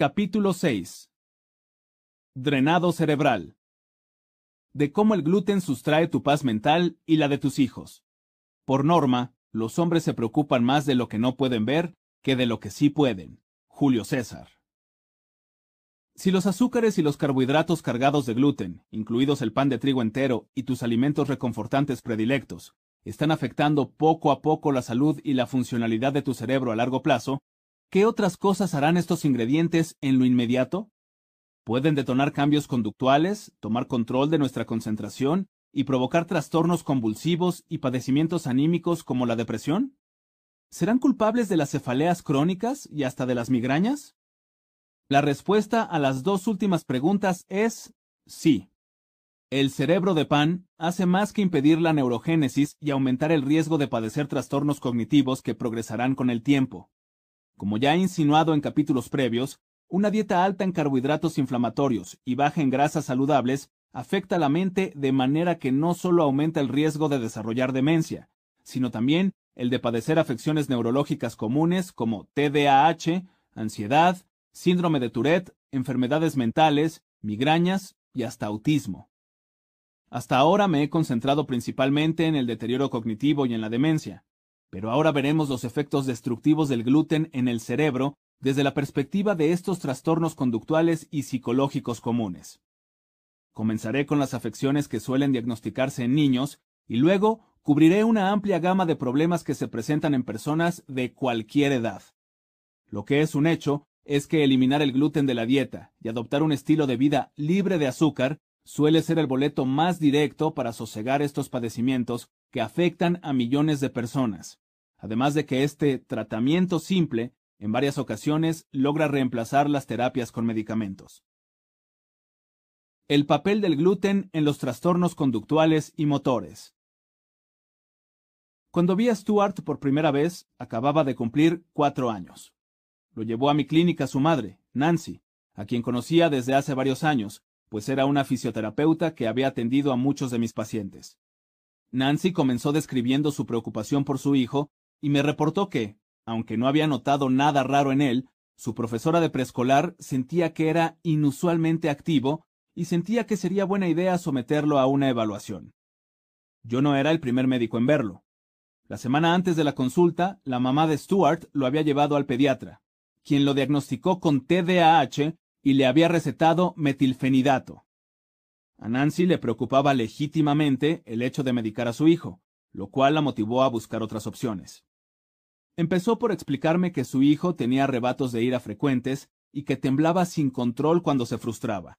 Capítulo 6 Drenado cerebral De cómo el gluten sustrae tu paz mental y la de tus hijos. Por norma, los hombres se preocupan más de lo que no pueden ver que de lo que sí pueden. Julio César. Si los azúcares y los carbohidratos cargados de gluten, incluidos el pan de trigo entero y tus alimentos reconfortantes predilectos, están afectando poco a poco la salud y la funcionalidad de tu cerebro a largo plazo, ¿Qué otras cosas harán estos ingredientes en lo inmediato? Pueden detonar cambios conductuales, tomar control de nuestra concentración y provocar trastornos convulsivos y padecimientos anímicos como la depresión? ¿Serán culpables de las cefaleas crónicas y hasta de las migrañas? La respuesta a las dos últimas preguntas es sí. El cerebro de pan hace más que impedir la neurogénesis y aumentar el riesgo de padecer trastornos cognitivos que progresarán con el tiempo. Como ya he insinuado en capítulos previos, una dieta alta en carbohidratos inflamatorios y baja en grasas saludables afecta la mente de manera que no solo aumenta el riesgo de desarrollar demencia, sino también el de padecer afecciones neurológicas comunes como TDAH, ansiedad, síndrome de Tourette, enfermedades mentales, migrañas y hasta autismo. Hasta ahora me he concentrado principalmente en el deterioro cognitivo y en la demencia, pero ahora veremos los efectos destructivos del gluten en el cerebro desde la perspectiva de estos trastornos conductuales y psicológicos comunes. Comenzaré con las afecciones que suelen diagnosticarse en niños y luego cubriré una amplia gama de problemas que se presentan en personas de cualquier edad. Lo que es un hecho es que eliminar el gluten de la dieta y adoptar un estilo de vida libre de azúcar suele ser el boleto más directo para sosegar estos padecimientos que afectan a millones de personas, además de que este tratamiento simple en varias ocasiones logra reemplazar las terapias con medicamentos. El papel del gluten en los trastornos conductuales y motores. Cuando vi a Stuart por primera vez, acababa de cumplir cuatro años. Lo llevó a mi clínica su madre, Nancy, a quien conocía desde hace varios años, pues era una fisioterapeuta que había atendido a muchos de mis pacientes. Nancy comenzó describiendo su preocupación por su hijo y me reportó que, aunque no había notado nada raro en él, su profesora de preescolar sentía que era inusualmente activo y sentía que sería buena idea someterlo a una evaluación. Yo no era el primer médico en verlo. La semana antes de la consulta, la mamá de Stuart lo había llevado al pediatra, quien lo diagnosticó con TDAH y le había recetado metilfenidato. A Nancy le preocupaba legítimamente el hecho de medicar a su hijo, lo cual la motivó a buscar otras opciones. Empezó por explicarme que su hijo tenía arrebatos de ira frecuentes y que temblaba sin control cuando se frustraba.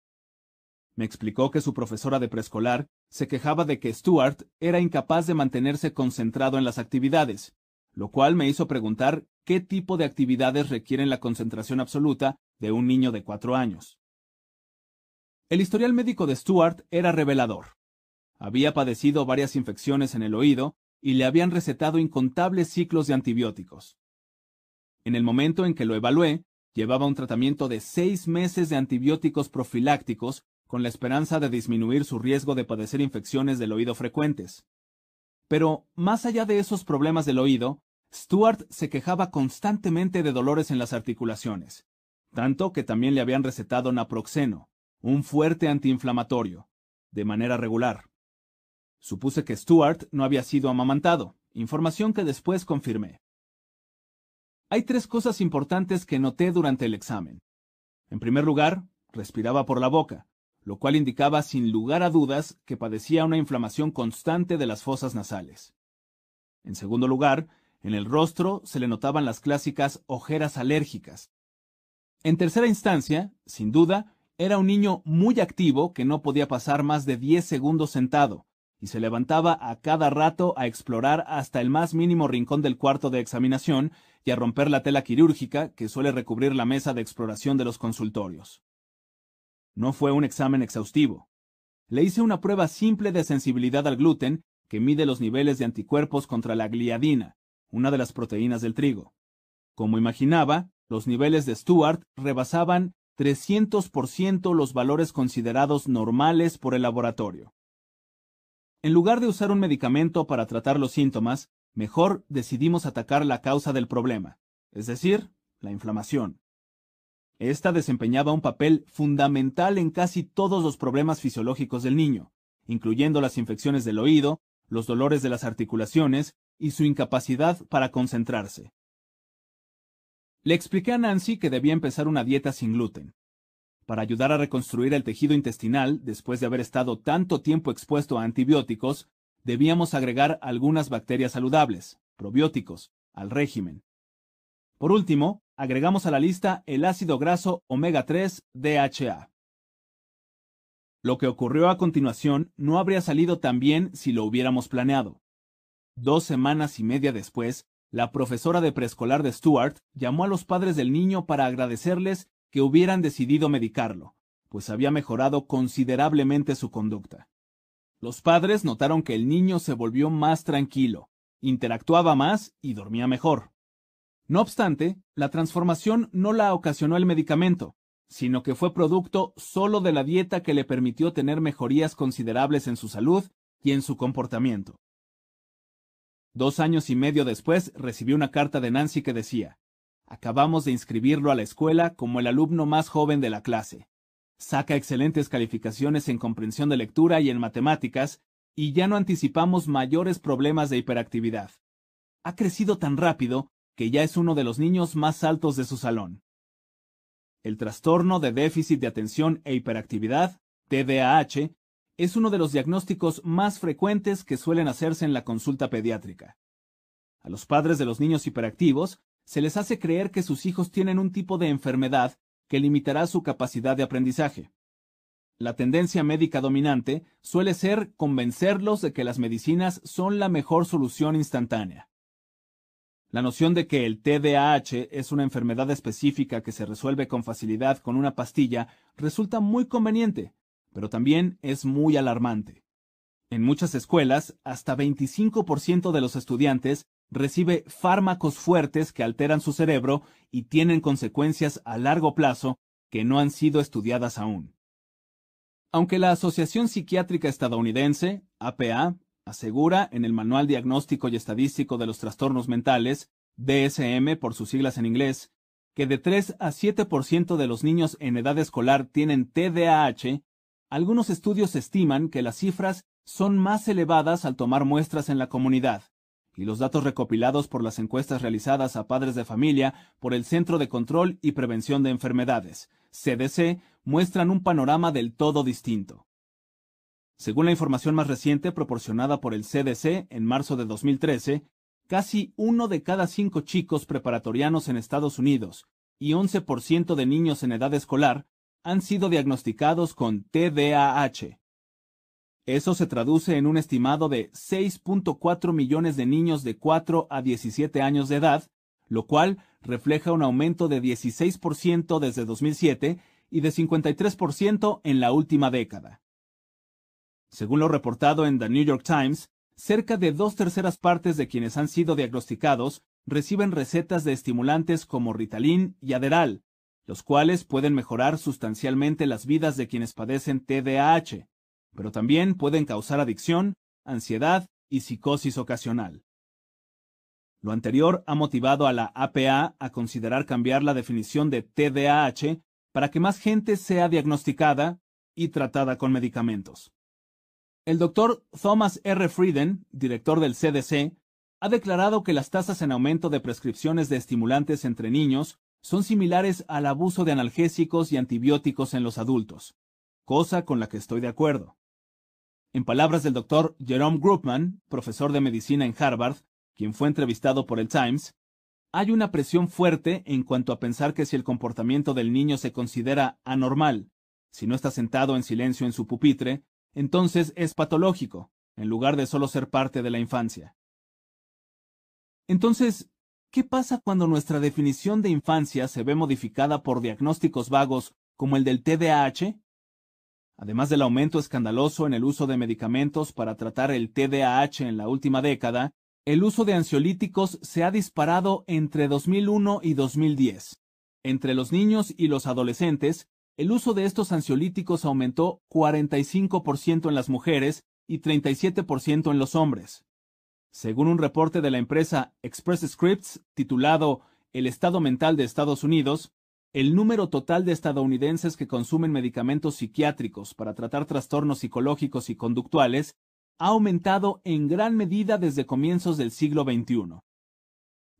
Me explicó que su profesora de preescolar se quejaba de que Stuart era incapaz de mantenerse concentrado en las actividades, lo cual me hizo preguntar qué tipo de actividades requieren la concentración absoluta de un niño de cuatro años. El historial médico de Stuart era revelador. Había padecido varias infecciones en el oído y le habían recetado incontables ciclos de antibióticos. En el momento en que lo evalué, llevaba un tratamiento de seis meses de antibióticos profilácticos con la esperanza de disminuir su riesgo de padecer infecciones del oído frecuentes. Pero, más allá de esos problemas del oído, Stuart se quejaba constantemente de dolores en las articulaciones, tanto que también le habían recetado naproxeno, un fuerte antiinflamatorio, de manera regular. Supuse que Stuart no había sido amamantado, información que después confirmé. Hay tres cosas importantes que noté durante el examen. En primer lugar, respiraba por la boca, lo cual indicaba sin lugar a dudas que padecía una inflamación constante de las fosas nasales. En segundo lugar, en el rostro se le notaban las clásicas ojeras alérgicas. En tercera instancia, sin duda, era un niño muy activo que no podía pasar más de 10 segundos sentado, y se levantaba a cada rato a explorar hasta el más mínimo rincón del cuarto de examinación y a romper la tela quirúrgica que suele recubrir la mesa de exploración de los consultorios. No fue un examen exhaustivo. Le hice una prueba simple de sensibilidad al gluten que mide los niveles de anticuerpos contra la gliadina, una de las proteínas del trigo. Como imaginaba, los niveles de Stuart rebasaban 300% los valores considerados normales por el laboratorio. En lugar de usar un medicamento para tratar los síntomas, mejor decidimos atacar la causa del problema, es decir, la inflamación. Esta desempeñaba un papel fundamental en casi todos los problemas fisiológicos del niño, incluyendo las infecciones del oído, los dolores de las articulaciones y su incapacidad para concentrarse. Le expliqué a Nancy que debía empezar una dieta sin gluten. Para ayudar a reconstruir el tejido intestinal después de haber estado tanto tiempo expuesto a antibióticos, debíamos agregar algunas bacterias saludables, probióticos, al régimen. Por último, agregamos a la lista el ácido graso omega 3 DHA. Lo que ocurrió a continuación no habría salido tan bien si lo hubiéramos planeado. Dos semanas y media después, la profesora de preescolar de Stuart llamó a los padres del niño para agradecerles que hubieran decidido medicarlo, pues había mejorado considerablemente su conducta. Los padres notaron que el niño se volvió más tranquilo, interactuaba más y dormía mejor. No obstante, la transformación no la ocasionó el medicamento, sino que fue producto solo de la dieta que le permitió tener mejorías considerables en su salud y en su comportamiento. Dos años y medio después recibí una carta de Nancy que decía, Acabamos de inscribirlo a la escuela como el alumno más joven de la clase. Saca excelentes calificaciones en comprensión de lectura y en matemáticas, y ya no anticipamos mayores problemas de hiperactividad. Ha crecido tan rápido que ya es uno de los niños más altos de su salón. El trastorno de déficit de atención e hiperactividad, TDAH, es uno de los diagnósticos más frecuentes que suelen hacerse en la consulta pediátrica. A los padres de los niños hiperactivos se les hace creer que sus hijos tienen un tipo de enfermedad que limitará su capacidad de aprendizaje. La tendencia médica dominante suele ser convencerlos de que las medicinas son la mejor solución instantánea. La noción de que el TDAH es una enfermedad específica que se resuelve con facilidad con una pastilla resulta muy conveniente, pero también es muy alarmante. En muchas escuelas, hasta 25% de los estudiantes recibe fármacos fuertes que alteran su cerebro y tienen consecuencias a largo plazo que no han sido estudiadas aún. Aunque la Asociación Psiquiátrica Estadounidense, APA, asegura en el Manual Diagnóstico y Estadístico de los Trastornos Mentales, DSM por sus siglas en inglés, que de 3 a 7% de los niños en edad escolar tienen TDAH, algunos estudios estiman que las cifras son más elevadas al tomar muestras en la comunidad, y los datos recopilados por las encuestas realizadas a padres de familia por el Centro de Control y Prevención de Enfermedades, CDC, muestran un panorama del todo distinto. Según la información más reciente proporcionada por el CDC en marzo de 2013, casi uno de cada cinco chicos preparatorianos en Estados Unidos y 11% de niños en edad escolar han sido diagnosticados con TDAH. Eso se traduce en un estimado de 6.4 millones de niños de 4 a 17 años de edad, lo cual refleja un aumento de 16% desde 2007 y de 53% en la última década. Según lo reportado en The New York Times, cerca de dos terceras partes de quienes han sido diagnosticados reciben recetas de estimulantes como Ritalin y Aderal, los cuales pueden mejorar sustancialmente las vidas de quienes padecen TDAH, pero también pueden causar adicción, ansiedad y psicosis ocasional. Lo anterior ha motivado a la APA a considerar cambiar la definición de TDAH para que más gente sea diagnosticada y tratada con medicamentos. El doctor Thomas R. Frieden, director del CDC, ha declarado que las tasas en aumento de prescripciones de estimulantes entre niños son similares al abuso de analgésicos y antibióticos en los adultos, cosa con la que estoy de acuerdo. En palabras del doctor Jerome Groupman, profesor de medicina en Harvard, quien fue entrevistado por el Times, hay una presión fuerte en cuanto a pensar que si el comportamiento del niño se considera anormal, si no está sentado en silencio en su pupitre, entonces es patológico, en lugar de solo ser parte de la infancia. Entonces, ¿qué pasa cuando nuestra definición de infancia se ve modificada por diagnósticos vagos como el del TDAH? Además del aumento escandaloso en el uso de medicamentos para tratar el TDAH en la última década, el uso de ansiolíticos se ha disparado entre 2001 y 2010. Entre los niños y los adolescentes, el uso de estos ansiolíticos aumentó 45% en las mujeres y 37% en los hombres. Según un reporte de la empresa Express Scripts titulado El estado mental de Estados Unidos, el número total de estadounidenses que consumen medicamentos psiquiátricos para tratar trastornos psicológicos y conductuales ha aumentado en gran medida desde comienzos del siglo XXI.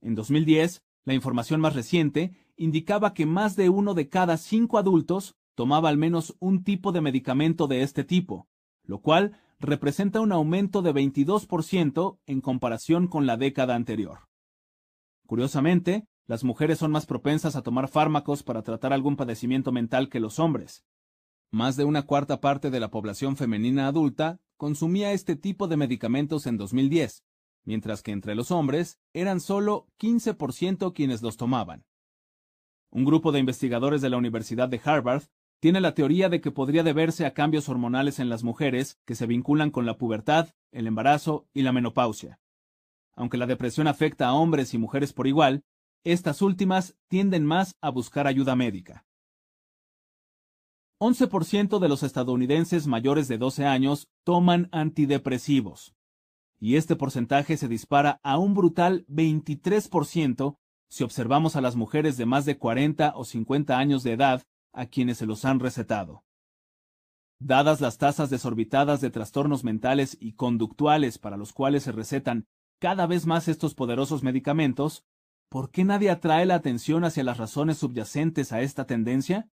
En 2010, la información más reciente indicaba que más de uno de cada cinco adultos tomaba al menos un tipo de medicamento de este tipo, lo cual representa un aumento de 22% en comparación con la década anterior. Curiosamente, las mujeres son más propensas a tomar fármacos para tratar algún padecimiento mental que los hombres. Más de una cuarta parte de la población femenina adulta consumía este tipo de medicamentos en 2010, mientras que entre los hombres eran solo 15% quienes los tomaban. Un grupo de investigadores de la Universidad de Harvard tiene la teoría de que podría deberse a cambios hormonales en las mujeres que se vinculan con la pubertad, el embarazo y la menopausia. Aunque la depresión afecta a hombres y mujeres por igual, estas últimas tienden más a buscar ayuda médica. 11% de los estadounidenses mayores de 12 años toman antidepresivos, y este porcentaje se dispara a un brutal 23% si observamos a las mujeres de más de 40 o 50 años de edad a quienes se los han recetado. Dadas las tasas desorbitadas de trastornos mentales y conductuales para los cuales se recetan cada vez más estos poderosos medicamentos, ¿por qué nadie atrae la atención hacia las razones subyacentes a esta tendencia?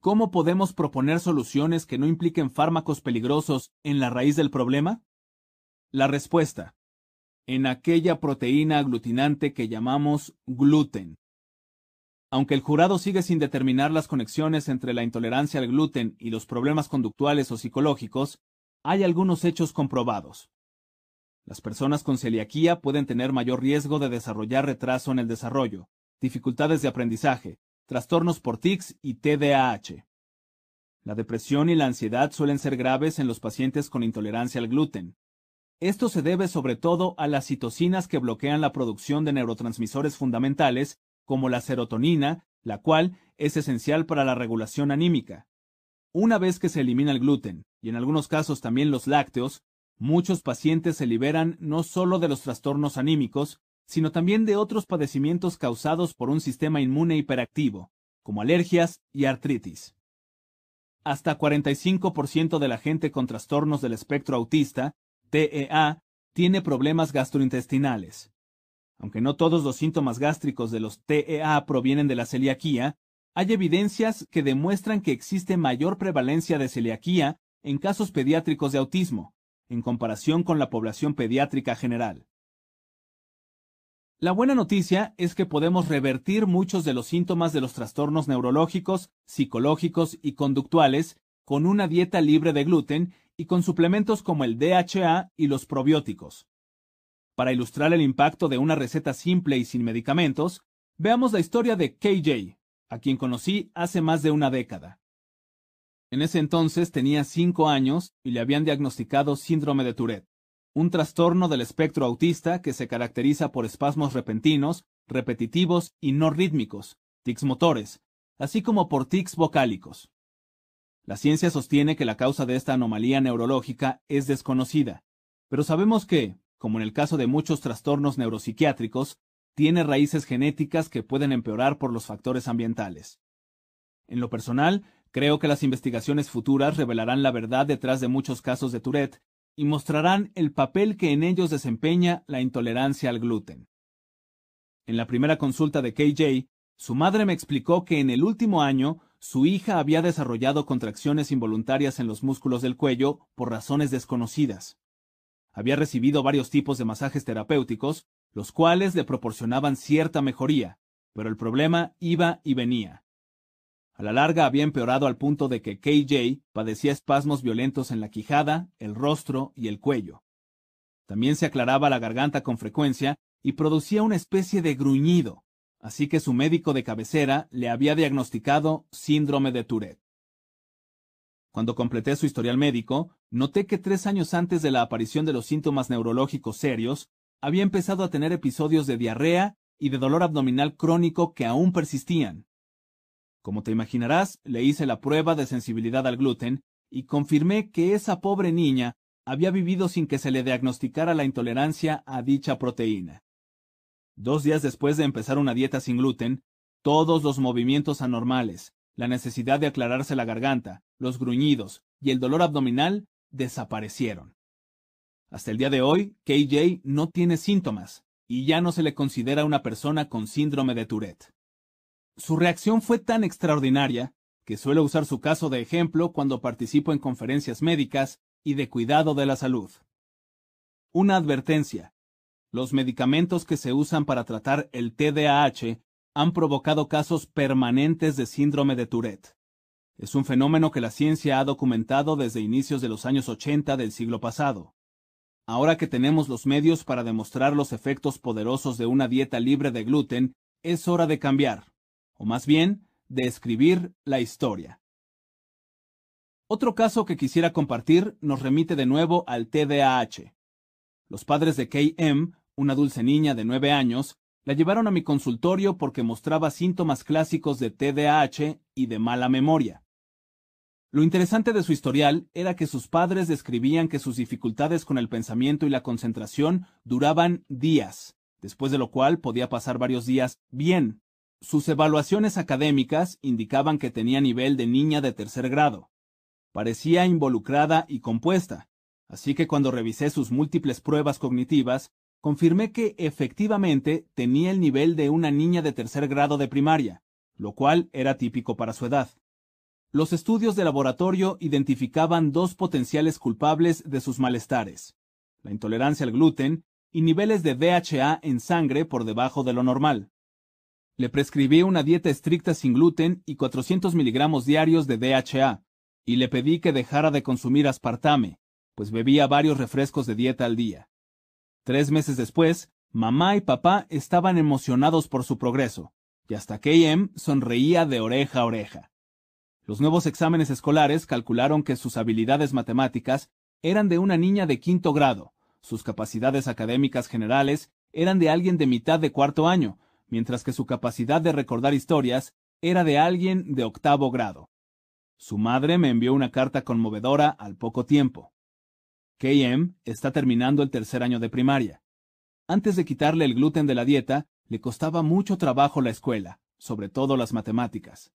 ¿Cómo podemos proponer soluciones que no impliquen fármacos peligrosos en la raíz del problema? La respuesta. En aquella proteína aglutinante que llamamos gluten. Aunque el jurado sigue sin determinar las conexiones entre la intolerancia al gluten y los problemas conductuales o psicológicos, hay algunos hechos comprobados. Las personas con celiaquía pueden tener mayor riesgo de desarrollar retraso en el desarrollo, dificultades de aprendizaje, trastornos por tics y TDAH. La depresión y la ansiedad suelen ser graves en los pacientes con intolerancia al gluten. Esto se debe sobre todo a las citocinas que bloquean la producción de neurotransmisores fundamentales como la serotonina, la cual es esencial para la regulación anímica. Una vez que se elimina el gluten, y en algunos casos también los lácteos, Muchos pacientes se liberan no solo de los trastornos anímicos, sino también de otros padecimientos causados por un sistema inmune hiperactivo, como alergias y artritis. Hasta 45% de la gente con trastornos del espectro autista, TEA, tiene problemas gastrointestinales. Aunque no todos los síntomas gástricos de los TEA provienen de la celiaquía, hay evidencias que demuestran que existe mayor prevalencia de celiaquía en casos pediátricos de autismo, en comparación con la población pediátrica general. La buena noticia es que podemos revertir muchos de los síntomas de los trastornos neurológicos, psicológicos y conductuales con una dieta libre de gluten y con suplementos como el DHA y los probióticos. Para ilustrar el impacto de una receta simple y sin medicamentos, veamos la historia de KJ, a quien conocí hace más de una década. En ese entonces tenía cinco años y le habían diagnosticado síndrome de Tourette, un trastorno del espectro autista que se caracteriza por espasmos repentinos, repetitivos y no rítmicos, tics motores, así como por tics vocálicos. La ciencia sostiene que la causa de esta anomalía neurológica es desconocida, pero sabemos que, como en el caso de muchos trastornos neuropsiquiátricos, tiene raíces genéticas que pueden empeorar por los factores ambientales. En lo personal, Creo que las investigaciones futuras revelarán la verdad detrás de muchos casos de Tourette y mostrarán el papel que en ellos desempeña la intolerancia al gluten. En la primera consulta de KJ, su madre me explicó que en el último año su hija había desarrollado contracciones involuntarias en los músculos del cuello por razones desconocidas. Había recibido varios tipos de masajes terapéuticos, los cuales le proporcionaban cierta mejoría, pero el problema iba y venía. A la larga había empeorado al punto de que KJ padecía espasmos violentos en la quijada, el rostro y el cuello. También se aclaraba la garganta con frecuencia y producía una especie de gruñido, así que su médico de cabecera le había diagnosticado síndrome de Tourette. Cuando completé su historial médico, noté que tres años antes de la aparición de los síntomas neurológicos serios, había empezado a tener episodios de diarrea y de dolor abdominal crónico que aún persistían. Como te imaginarás, le hice la prueba de sensibilidad al gluten y confirmé que esa pobre niña había vivido sin que se le diagnosticara la intolerancia a dicha proteína. Dos días después de empezar una dieta sin gluten, todos los movimientos anormales, la necesidad de aclararse la garganta, los gruñidos y el dolor abdominal desaparecieron. Hasta el día de hoy, KJ no tiene síntomas y ya no se le considera una persona con síndrome de Tourette. Su reacción fue tan extraordinaria que suelo usar su caso de ejemplo cuando participo en conferencias médicas y de cuidado de la salud. Una advertencia. Los medicamentos que se usan para tratar el TDAH han provocado casos permanentes de síndrome de Tourette. Es un fenómeno que la ciencia ha documentado desde inicios de los años 80 del siglo pasado. Ahora que tenemos los medios para demostrar los efectos poderosos de una dieta libre de gluten, es hora de cambiar, o más bien, de escribir la historia. Otro caso que quisiera compartir nos remite de nuevo al TDAH. Los padres de KM, una dulce niña de nueve años, la llevaron a mi consultorio porque mostraba síntomas clásicos de TDAH y de mala memoria. Lo interesante de su historial era que sus padres describían que sus dificultades con el pensamiento y la concentración duraban días, después de lo cual podía pasar varios días bien. Sus evaluaciones académicas indicaban que tenía nivel de niña de tercer grado. Parecía involucrada y compuesta, así que cuando revisé sus múltiples pruebas cognitivas, confirmé que efectivamente tenía el nivel de una niña de tercer grado de primaria, lo cual era típico para su edad. Los estudios de laboratorio identificaban dos potenciales culpables de sus malestares, la intolerancia al gluten y niveles de DHA en sangre por debajo de lo normal. Le prescribí una dieta estricta sin gluten y 400 miligramos diarios de DHA, y le pedí que dejara de consumir aspartame, pues bebía varios refrescos de dieta al día. Tres meses después, mamá y papá estaban emocionados por su progreso, y hasta KM sonreía de oreja a oreja. Los nuevos exámenes escolares calcularon que sus habilidades matemáticas eran de una niña de quinto grado, sus capacidades académicas generales eran de alguien de mitad de cuarto año, mientras que su capacidad de recordar historias era de alguien de octavo grado. Su madre me envió una carta conmovedora al poco tiempo. KM está terminando el tercer año de primaria. Antes de quitarle el gluten de la dieta, le costaba mucho trabajo la escuela, sobre todo las matemáticas.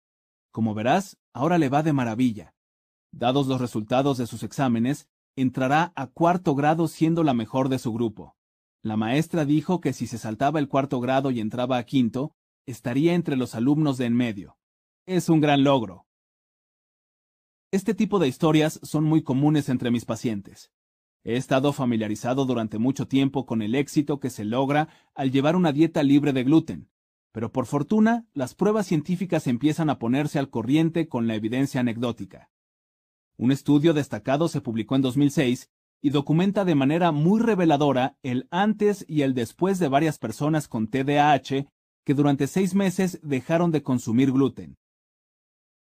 Como verás, ahora le va de maravilla. Dados los resultados de sus exámenes, entrará a cuarto grado siendo la mejor de su grupo. La maestra dijo que si se saltaba el cuarto grado y entraba a quinto, estaría entre los alumnos de en medio. Es un gran logro. Este tipo de historias son muy comunes entre mis pacientes. He estado familiarizado durante mucho tiempo con el éxito que se logra al llevar una dieta libre de gluten, pero por fortuna, las pruebas científicas empiezan a ponerse al corriente con la evidencia anecdótica. Un estudio destacado se publicó en 2006 y documenta de manera muy reveladora el antes y el después de varias personas con TDAH que durante seis meses dejaron de consumir gluten.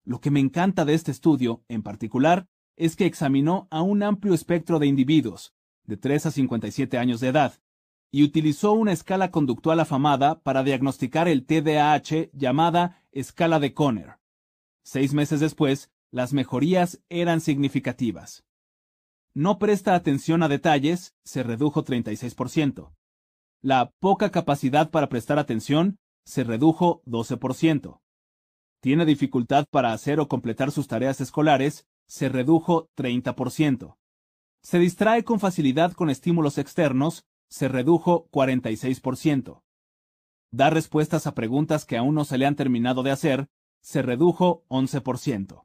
Lo que me encanta de este estudio, en particular, es que examinó a un amplio espectro de individuos, de 3 a 57 años de edad, y utilizó una escala conductual afamada para diagnosticar el TDAH llamada escala de Conner. Seis meses después, las mejorías eran significativas. No presta atención a detalles, se redujo 36%. La poca capacidad para prestar atención se redujo 12%. Tiene dificultad para hacer o completar sus tareas escolares, se redujo 30%. Se distrae con facilidad con estímulos externos, se redujo 46%. Da respuestas a preguntas que aún no se le han terminado de hacer, se redujo 11%.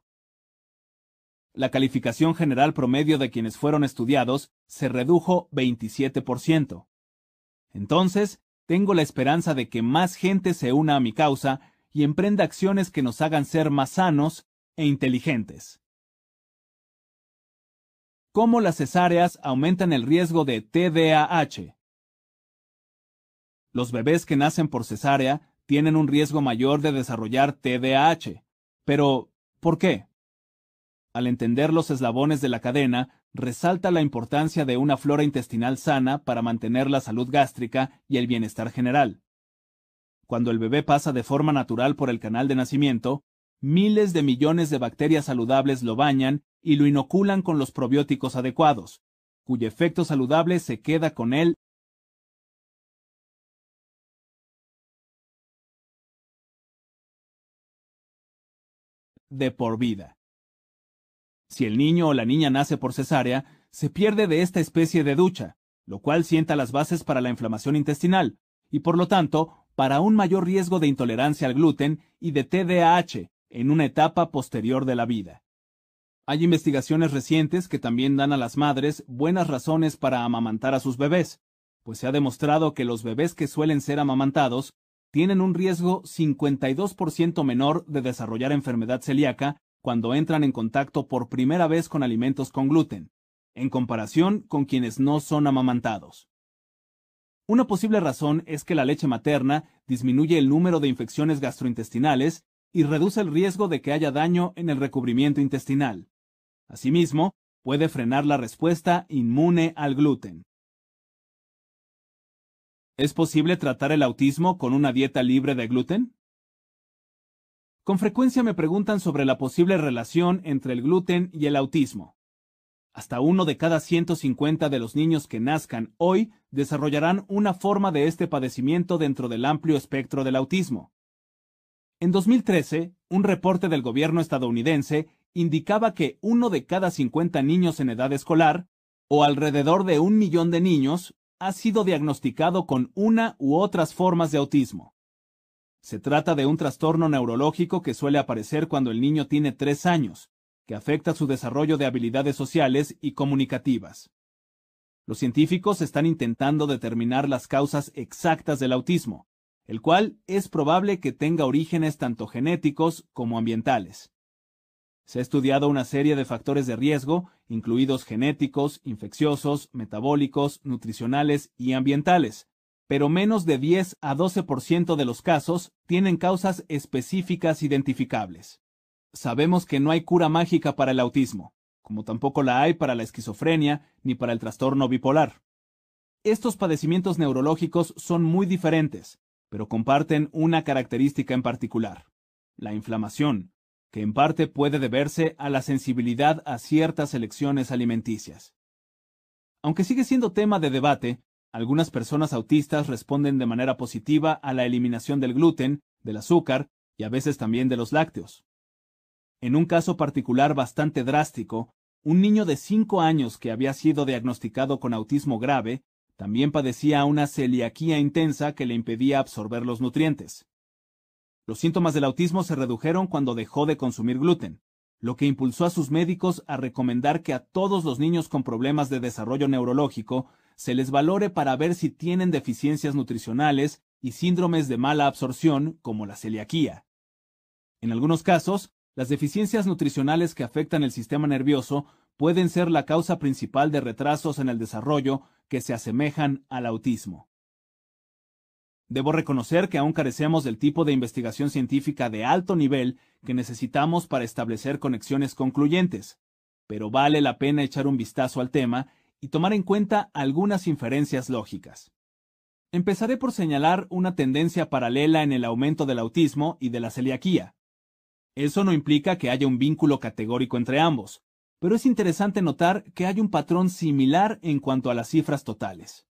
La calificación general promedio de quienes fueron estudiados se redujo 27%. Entonces, tengo la esperanza de que más gente se una a mi causa y emprenda acciones que nos hagan ser más sanos e inteligentes. ¿Cómo las cesáreas aumentan el riesgo de TDAH? Los bebés que nacen por cesárea tienen un riesgo mayor de desarrollar TDAH. Pero, ¿por qué? Al entender los eslabones de la cadena, resalta la importancia de una flora intestinal sana para mantener la salud gástrica y el bienestar general. Cuando el bebé pasa de forma natural por el canal de nacimiento, miles de millones de bacterias saludables lo bañan y lo inoculan con los probióticos adecuados, cuyo efecto saludable se queda con él de por vida. Si el niño o la niña nace por cesárea, se pierde de esta especie de ducha, lo cual sienta las bases para la inflamación intestinal, y por lo tanto, para un mayor riesgo de intolerancia al gluten y de TDAH en una etapa posterior de la vida. Hay investigaciones recientes que también dan a las madres buenas razones para amamantar a sus bebés, pues se ha demostrado que los bebés que suelen ser amamantados tienen un riesgo 52% menor de desarrollar enfermedad celíaca cuando entran en contacto por primera vez con alimentos con gluten, en comparación con quienes no son amamantados. Una posible razón es que la leche materna disminuye el número de infecciones gastrointestinales y reduce el riesgo de que haya daño en el recubrimiento intestinal. Asimismo, puede frenar la respuesta inmune al gluten. ¿Es posible tratar el autismo con una dieta libre de gluten? Con frecuencia me preguntan sobre la posible relación entre el gluten y el autismo. Hasta uno de cada 150 de los niños que nazcan hoy desarrollarán una forma de este padecimiento dentro del amplio espectro del autismo. En 2013, un reporte del gobierno estadounidense indicaba que uno de cada 50 niños en edad escolar, o alrededor de un millón de niños, ha sido diagnosticado con una u otras formas de autismo. Se trata de un trastorno neurológico que suele aparecer cuando el niño tiene tres años, que afecta su desarrollo de habilidades sociales y comunicativas. Los científicos están intentando determinar las causas exactas del autismo, el cual es probable que tenga orígenes tanto genéticos como ambientales. Se ha estudiado una serie de factores de riesgo, incluidos genéticos, infecciosos, metabólicos, nutricionales y ambientales, pero menos de 10 a 12% de los casos tienen causas específicas identificables. Sabemos que no hay cura mágica para el autismo, como tampoco la hay para la esquizofrenia ni para el trastorno bipolar. Estos padecimientos neurológicos son muy diferentes, pero comparten una característica en particular, la inflamación, que en parte puede deberse a la sensibilidad a ciertas elecciones alimenticias. Aunque sigue siendo tema de debate, algunas personas autistas responden de manera positiva a la eliminación del gluten, del azúcar y a veces también de los lácteos. En un caso particular bastante drástico, un niño de 5 años que había sido diagnosticado con autismo grave también padecía una celiaquía intensa que le impedía absorber los nutrientes. Los síntomas del autismo se redujeron cuando dejó de consumir gluten, lo que impulsó a sus médicos a recomendar que a todos los niños con problemas de desarrollo neurológico se les valore para ver si tienen deficiencias nutricionales y síndromes de mala absorción, como la celiaquía. En algunos casos, las deficiencias nutricionales que afectan el sistema nervioso pueden ser la causa principal de retrasos en el desarrollo que se asemejan al autismo. Debo reconocer que aún carecemos del tipo de investigación científica de alto nivel que necesitamos para establecer conexiones concluyentes, pero vale la pena echar un vistazo al tema y tomar en cuenta algunas inferencias lógicas. Empezaré por señalar una tendencia paralela en el aumento del autismo y de la celiaquía. Eso no implica que haya un vínculo categórico entre ambos, pero es interesante notar que hay un patrón similar en cuanto a las cifras totales.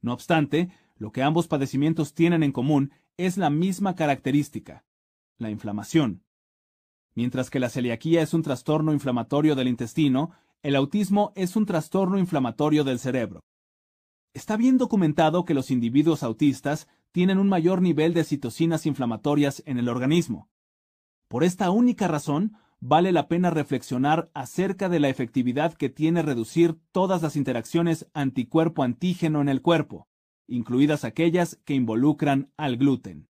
No obstante, lo que ambos padecimientos tienen en común es la misma característica, la inflamación. Mientras que la celiaquía es un trastorno inflamatorio del intestino, el autismo es un trastorno inflamatorio del cerebro. Está bien documentado que los individuos autistas tienen un mayor nivel de citocinas inflamatorias en el organismo. Por esta única razón, vale la pena reflexionar acerca de la efectividad que tiene reducir todas las interacciones anticuerpo-antígeno en el cuerpo, incluidas aquellas que involucran al gluten.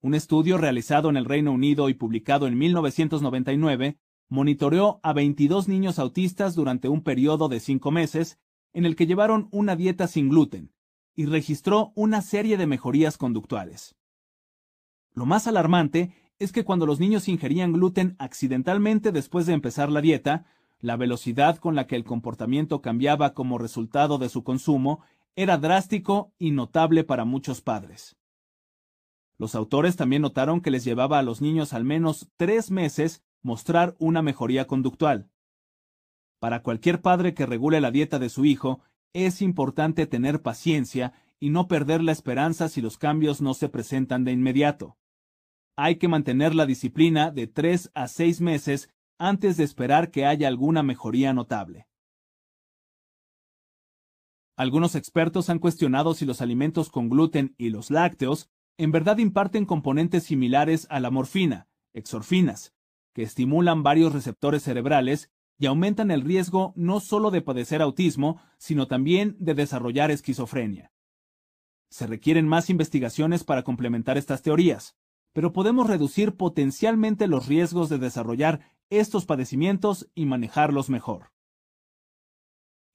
Un estudio realizado en el Reino Unido y publicado en 1999 monitoreó a 22 niños autistas durante un periodo de cinco meses en el que llevaron una dieta sin gluten y registró una serie de mejorías conductuales. Lo más alarmante es que cuando los niños ingerían gluten accidentalmente después de empezar la dieta, la velocidad con la que el comportamiento cambiaba como resultado de su consumo era drástico y notable para muchos padres. Los autores también notaron que les llevaba a los niños al menos tres meses mostrar una mejoría conductual. Para cualquier padre que regule la dieta de su hijo, es importante tener paciencia y no perder la esperanza si los cambios no se presentan de inmediato. hay que mantener la disciplina de 3 a 6 meses antes de esperar que haya alguna mejoría notable. Algunos expertos han cuestionado si los alimentos con gluten y los lácteos en verdad imparten componentes similares a la morfina, exorfinas, que estimulan varios receptores cerebrales y aumentan el riesgo no solo de padecer autismo, sino también de desarrollar esquizofrenia. Se requieren más investigaciones para complementar estas teorías, pero podemos reducir potencialmente los riesgos de desarrollar estos padecimientos y manejarlos mejor.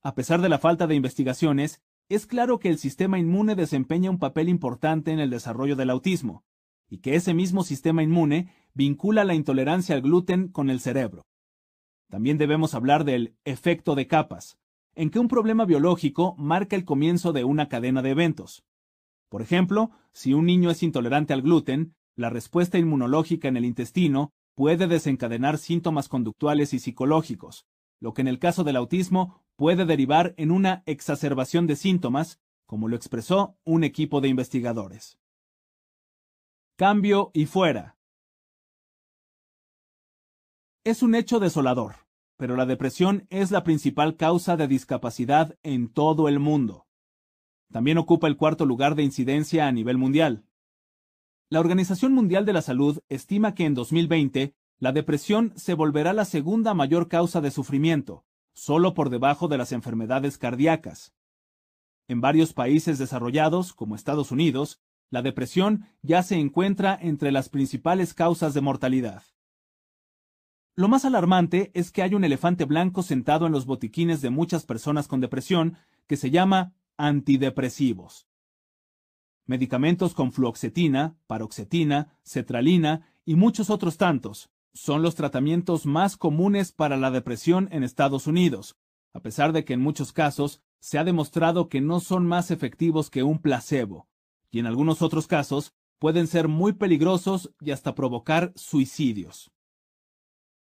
A pesar de la falta de investigaciones, es claro que el sistema inmune desempeña un papel importante en el desarrollo del autismo, y que ese mismo sistema inmune vincula la intolerancia al gluten con el cerebro. También debemos hablar del efecto de capas, en que un problema biológico marca el comienzo de una cadena de eventos. Por ejemplo, si un niño es intolerante al gluten, la respuesta inmunológica en el intestino puede desencadenar síntomas conductuales y psicológicos, lo que en el caso del autismo puede derivar en una exacerbación de síntomas, como lo expresó un equipo de investigadores. Cambio y fuera. Es un hecho desolador, pero la depresión es la principal causa de discapacidad en todo el mundo. También ocupa el cuarto lugar de incidencia a nivel mundial. La Organización Mundial de la Salud estima que en 2020 la depresión se volverá la segunda mayor causa de sufrimiento, solo por debajo de las enfermedades cardíacas. En varios países desarrollados, como Estados Unidos, la depresión ya se encuentra entre las principales causas de mortalidad. Lo más alarmante es que hay un elefante blanco sentado en los botiquines de muchas personas con depresión que se llama antidepresivos. Medicamentos con fluoxetina, paroxetina, cetralina y muchos otros tantos son los tratamientos más comunes para la depresión en Estados Unidos, a pesar de que en muchos casos se ha demostrado que no son más efectivos que un placebo, y en algunos otros casos pueden ser muy peligrosos y hasta provocar suicidios.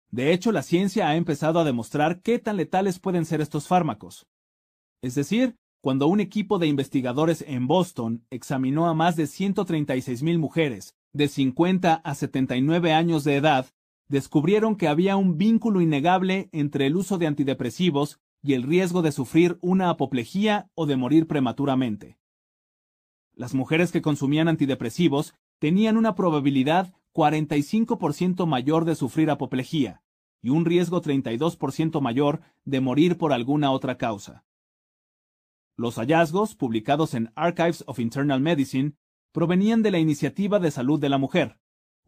De hecho, la ciencia ha empezado a demostrar qué tan letales pueden ser estos fármacos. Es decir, cuando un equipo de investigadores en Boston examinó a más de 136.000 mujeres de 50 a 79 años de edad descubrieron que había un vínculo innegable entre el uso de antidepresivos y el riesgo de sufrir una apoplejía o de morir prematuramente. Las mujeres que consumían antidepresivos tenían una probabilidad 45% mayor de sufrir apoplejía y un riesgo 32% mayor de morir por alguna otra causa. Los hallazgos, publicados en Archives of Internal Medicine, provenían de la Iniciativa de Salud de la Mujer,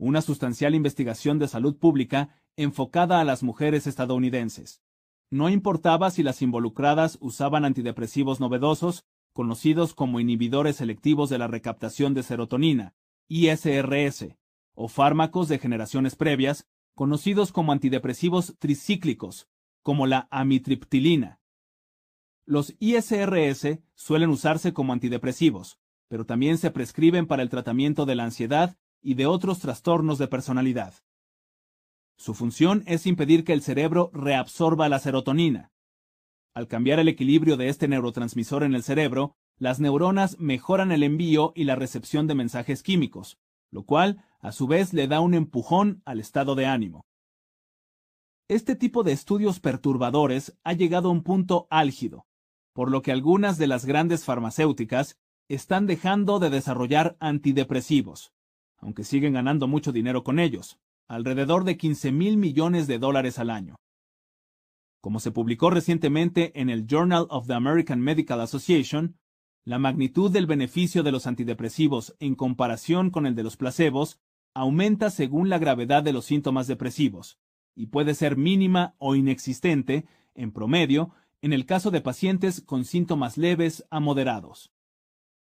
una sustancial investigación de salud pública enfocada a las mujeres estadounidenses. No importaba si las involucradas usaban antidepresivos novedosos, conocidos como inhibidores selectivos de la recaptación de serotonina, ISRS, o fármacos de generaciones previas, conocidos como antidepresivos tricíclicos, como la amitriptilina. Los ISRS suelen usarse como antidepresivos, pero también se prescriben para el tratamiento de la ansiedad y de otros trastornos de personalidad. Su función es impedir que el cerebro reabsorba la serotonina. Al cambiar el equilibrio de este neurotransmisor en el cerebro, las neuronas mejoran el envío y la recepción de mensajes químicos, lo cual, a su vez, le da un empujón al estado de ánimo. Este tipo de estudios perturbadores ha llegado a un punto álgido, por lo que algunas de las grandes farmacéuticas están dejando de desarrollar antidepresivos aunque siguen ganando mucho dinero con ellos, alrededor de 15 mil millones de dólares al año. Como se publicó recientemente en el Journal of the American Medical Association, la magnitud del beneficio de los antidepresivos en comparación con el de los placebos aumenta según la gravedad de los síntomas depresivos, y puede ser mínima o inexistente, en promedio, en el caso de pacientes con síntomas leves a moderados.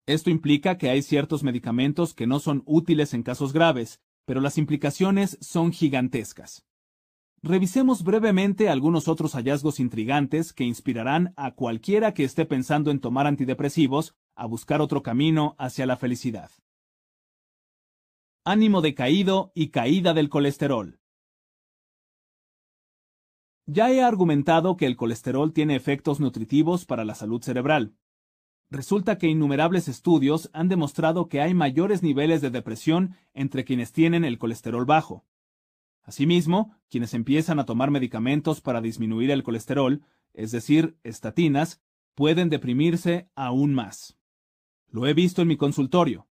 Esto implica que hay ciertos medicamentos que no son útiles en casos graves, pero las implicaciones son gigantescas. Revisemos brevemente algunos otros hallazgos intrigantes que inspirarán a cualquiera que esté pensando en tomar antidepresivos a buscar otro camino hacia la felicidad. Ánimo decaído y caída del colesterol. Ya he argumentado que el colesterol tiene efectos nutritivos para la salud cerebral. Resulta que innumerables estudios han demostrado que hay mayores niveles de depresión entre quienes tienen el colesterol bajo. Asimismo, quienes empiezan a tomar medicamentos para disminuir el colesterol, es decir, estatinas, pueden deprimirse aún más. Lo he visto en mi consultorio.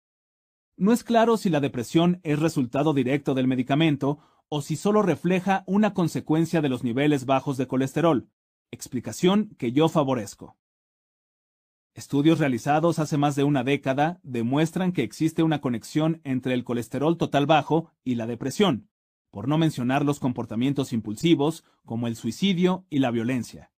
No es claro si la depresión es resultado directo del medicamento o si solo refleja una consecuencia de los niveles bajos de colesterol, explicación que yo favorezco. Estudios realizados hace más de una década demuestran que existe una conexión entre el colesterol total bajo y la depresión, por no mencionar los comportamientos impulsivos como el suicidio y la violencia.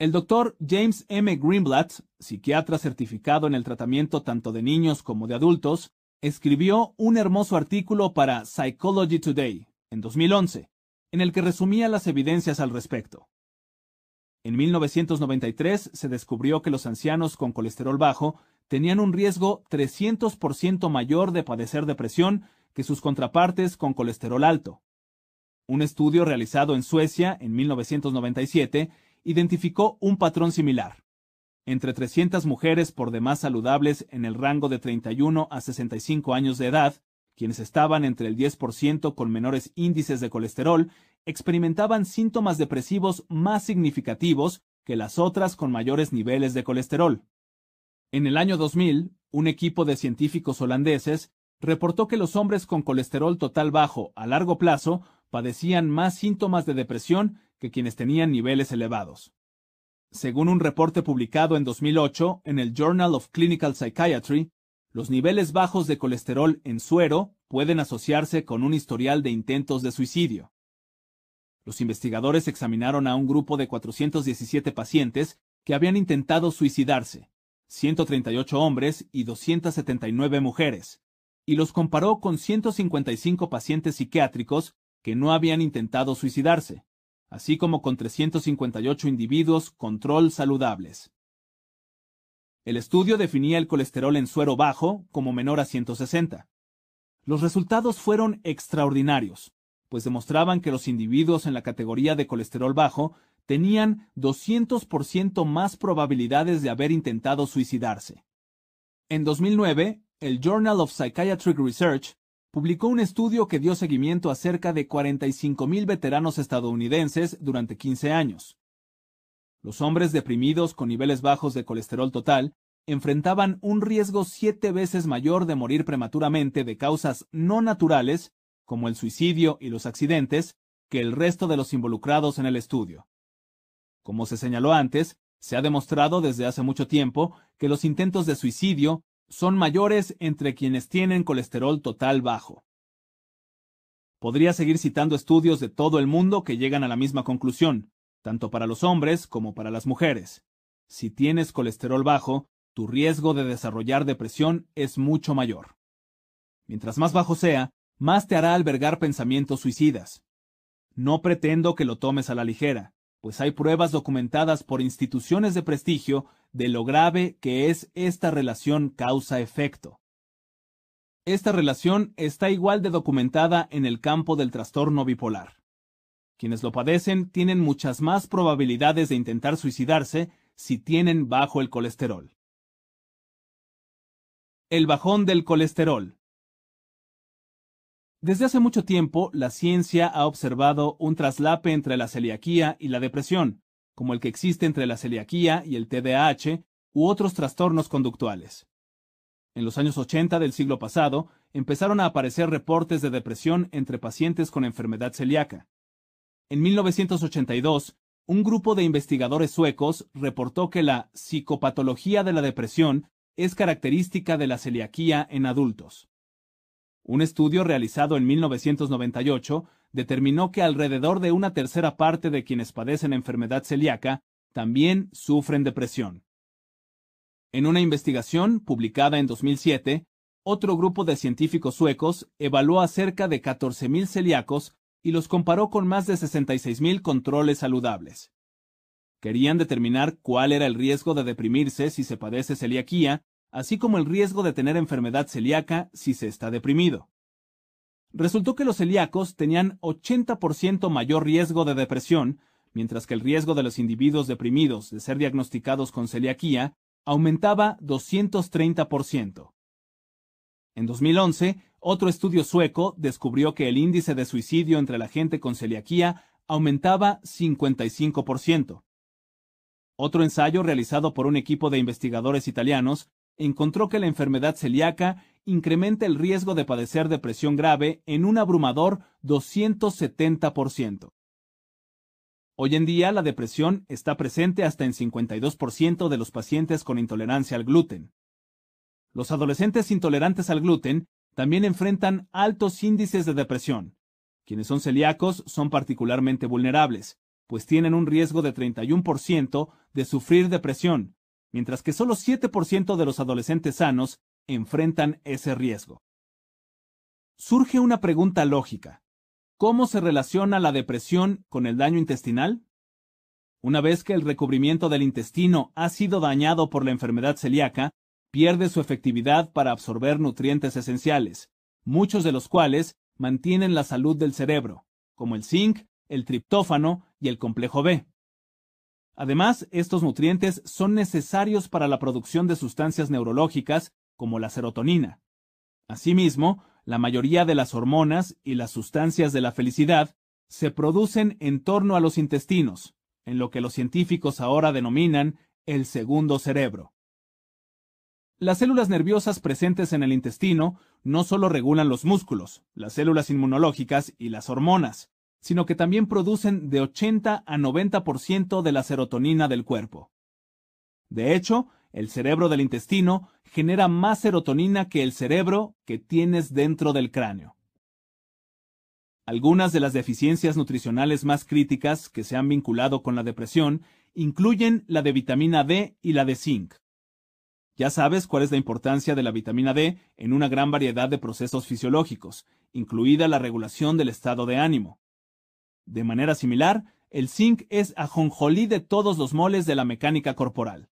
El doctor James M. Greenblatt, psiquiatra certificado en el tratamiento tanto de niños como de adultos, escribió un hermoso artículo para Psychology Today, en 2011, en el que resumía las evidencias al respecto. En 1993 se descubrió que los ancianos con colesterol bajo tenían un riesgo 300% mayor de padecer depresión que sus contrapartes con colesterol alto. Un estudio realizado en Suecia en 1997 identificó un patrón similar. Entre 300 mujeres por demás saludables en el rango de 31 a 65 años de edad, quienes estaban entre el 10% con menores índices de colesterol, experimentaban síntomas depresivos más significativos que las otras con mayores niveles de colesterol. En el año 2000, un equipo de científicos holandeses reportó que los hombres con colesterol total bajo a largo plazo padecían más síntomas de depresión que quienes tenían niveles elevados. Según un reporte publicado en 2008 en el Journal of Clinical Psychiatry, los niveles bajos de colesterol en suero pueden asociarse con un historial de intentos de suicidio. Los investigadores examinaron a un grupo de 417 pacientes que habían intentado suicidarse, 138 hombres y 279 mujeres, y los comparó con 155 pacientes psiquiátricos que no habían intentado suicidarse, así como con 358 individuos control saludables. El estudio definía el colesterol en suero bajo como menor a 160. Los resultados fueron extraordinarios, pues demostraban que los individuos en la categoría de colesterol bajo tenían 200% más probabilidades de haber intentado suicidarse. En 2009, el Journal of Psychiatric Research publicó un estudio que dio seguimiento a cerca de 45.000 veteranos estadounidenses durante 15 años. Los hombres deprimidos con niveles bajos de colesterol total enfrentaban un riesgo siete veces mayor de morir prematuramente de causas no naturales, como el suicidio y los accidentes, que el resto de los involucrados en el estudio. Como se señaló antes, se ha demostrado desde hace mucho tiempo que los intentos de suicidio son mayores entre quienes tienen colesterol total bajo. Podría seguir citando estudios de todo el mundo que llegan a la misma conclusión, tanto para los hombres como para las mujeres. Si tienes colesterol bajo, tu riesgo de desarrollar depresión es mucho mayor. Mientras más bajo sea, más te hará albergar pensamientos suicidas. No pretendo que lo tomes a la ligera, pues hay pruebas documentadas por instituciones de prestigio de lo grave que es esta relación causa-efecto. Esta relación está igual de documentada en el campo del trastorno bipolar. Quienes lo padecen tienen muchas más probabilidades de intentar suicidarse si tienen bajo el colesterol. El bajón del colesterol. Desde hace mucho tiempo, la ciencia ha observado un traslape entre la celiaquía y la depresión, como el que existe entre la celiaquía y el TDAH u otros trastornos conductuales. En los años 80 del siglo pasado, empezaron a aparecer reportes de depresión entre pacientes con enfermedad celíaca. En 1982, un grupo de investigadores suecos reportó que la psicopatología de la depresión es característica de la celiaquía en adultos. Un estudio realizado en 1998 determinó que alrededor de una tercera parte de quienes padecen enfermedad celíaca también sufren depresión. En una investigación publicada en 2007, otro grupo de científicos suecos evaluó a cerca de 14.000 celíacos y los comparó con más de 66.000 controles saludables. Querían determinar cuál era el riesgo de deprimirse si se padece celiaquía, así como el riesgo de tener enfermedad celíaca si se está deprimido. Resultó que los celíacos tenían 80% mayor riesgo de depresión, mientras que el riesgo de los individuos deprimidos de ser diagnosticados con celiaquía aumentaba 230%. En 2011, otro estudio sueco descubrió que el índice de suicidio entre la gente con celiaquía aumentaba 55%. Otro ensayo realizado por un equipo de investigadores italianos encontró que la enfermedad celíaca incrementa el riesgo de padecer depresión grave en un abrumador 270%. Hoy en día la depresión está presente hasta en 52% de los pacientes con intolerancia al gluten. Los adolescentes intolerantes al gluten también enfrentan altos índices de depresión. Quienes son celíacos son particularmente vulnerables, pues tienen un riesgo de 31% de sufrir depresión, mientras que solo 7% de los adolescentes sanos enfrentan ese riesgo. Surge una pregunta lógica. ¿Cómo se relaciona la depresión con el daño intestinal? Una vez que el recubrimiento del intestino ha sido dañado por la enfermedad celíaca, pierde su efectividad para absorber nutrientes esenciales, muchos de los cuales mantienen la salud del cerebro, como el zinc, el triptófano y el complejo B. Además, estos nutrientes son necesarios para la producción de sustancias neurológicas como la serotonina. Asimismo, la mayoría de las hormonas y las sustancias de la felicidad se producen en torno a los intestinos, en lo que los científicos ahora denominan el segundo cerebro. Las células nerviosas presentes en el intestino no solo regulan los músculos, las células inmunológicas y las hormonas, sino que también producen de 80 a 90% de la serotonina del cuerpo. De hecho, el cerebro del intestino genera más serotonina que el cerebro que tienes dentro del cráneo. Algunas de las deficiencias nutricionales más críticas que se han vinculado con la depresión incluyen la de vitamina D y la de zinc. Ya sabes cuál es la importancia de la vitamina D en una gran variedad de procesos fisiológicos, incluida la regulación del estado de ánimo. De manera similar, el zinc es ajonjolí de todos los moles de la mecánica corporal.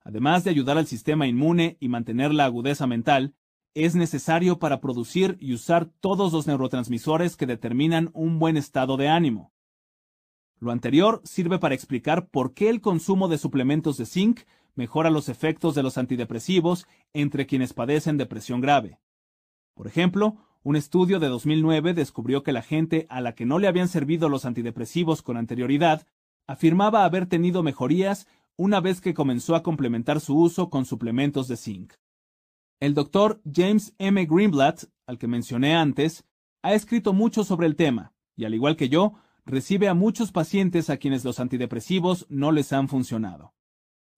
Además de ayudar al sistema inmune y mantener la agudeza mental, es necesario para producir y usar todos los neurotransmisores que determinan un buen estado de ánimo. Lo anterior sirve para explicar por qué el consumo de suplementos de zinc mejora los efectos de los antidepresivos entre quienes padecen depresión grave. Por ejemplo, un estudio de 2009 descubrió que la gente a la que no le habían servido los antidepresivos con anterioridad afirmaba haber tenido mejorías una vez que comenzó a complementar su uso con suplementos de zinc. El doctor James M. Greenblatt, al que mencioné antes, ha escrito mucho sobre el tema, y al igual que yo, recibe a muchos pacientes a quienes los antidepresivos no les han funcionado.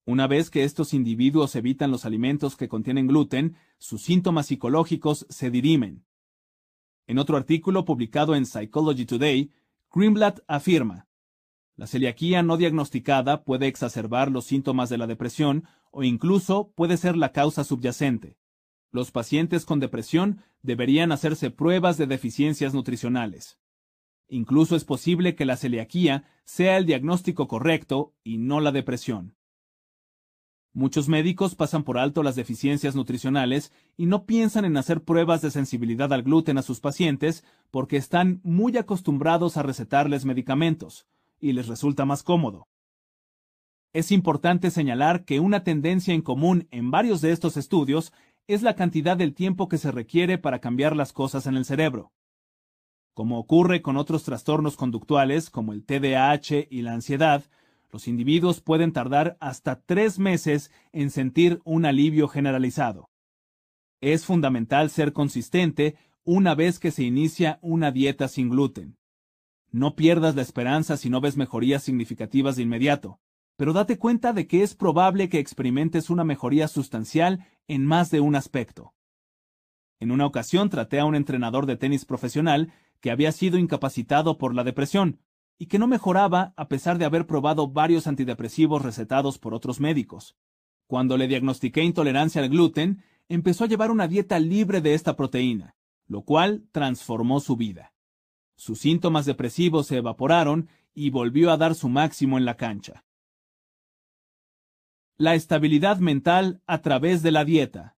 Una vez que estos individuos evitan los alimentos que contienen gluten, sus síntomas psicológicos se dirimen. En otro artículo publicado en Psychology Today, Greenblatt afirma, la celiaquía no diagnosticada puede exacerbar los síntomas de la depresión o incluso puede ser la causa subyacente. Los pacientes con depresión deberían hacerse pruebas de deficiencias nutricionales. Incluso es posible que la celiaquía sea el diagnóstico correcto y no la depresión. Muchos médicos pasan por alto las deficiencias nutricionales y no piensan en hacer pruebas de sensibilidad al gluten a sus pacientes porque están muy acostumbrados a recetarles medicamentos, y les resulta más cómodo. Es importante señalar que una tendencia en común en varios de estos estudios es la cantidad del tiempo que se requiere para cambiar las cosas en el cerebro. Como ocurre con otros trastornos conductuales como el TDAH y la ansiedad, los individuos pueden tardar hasta tres meses en sentir un alivio generalizado. Es fundamental ser consistente una vez que se inicia una dieta sin gluten. No pierdas la esperanza si no ves mejorías significativas de inmediato, pero date cuenta de que es probable que experimentes una mejoría sustancial en más de un aspecto. En una ocasión traté a un entrenador de tenis profesional que había sido incapacitado por la depresión y que no mejoraba a pesar de haber probado varios antidepresivos recetados por otros médicos. Cuando le diagnostiqué intolerancia al gluten, empezó a llevar una dieta libre de esta proteína, lo cual transformó su vida. Sus síntomas depresivos se evaporaron y volvió a dar su máximo en la cancha. La estabilidad mental a través de la dieta.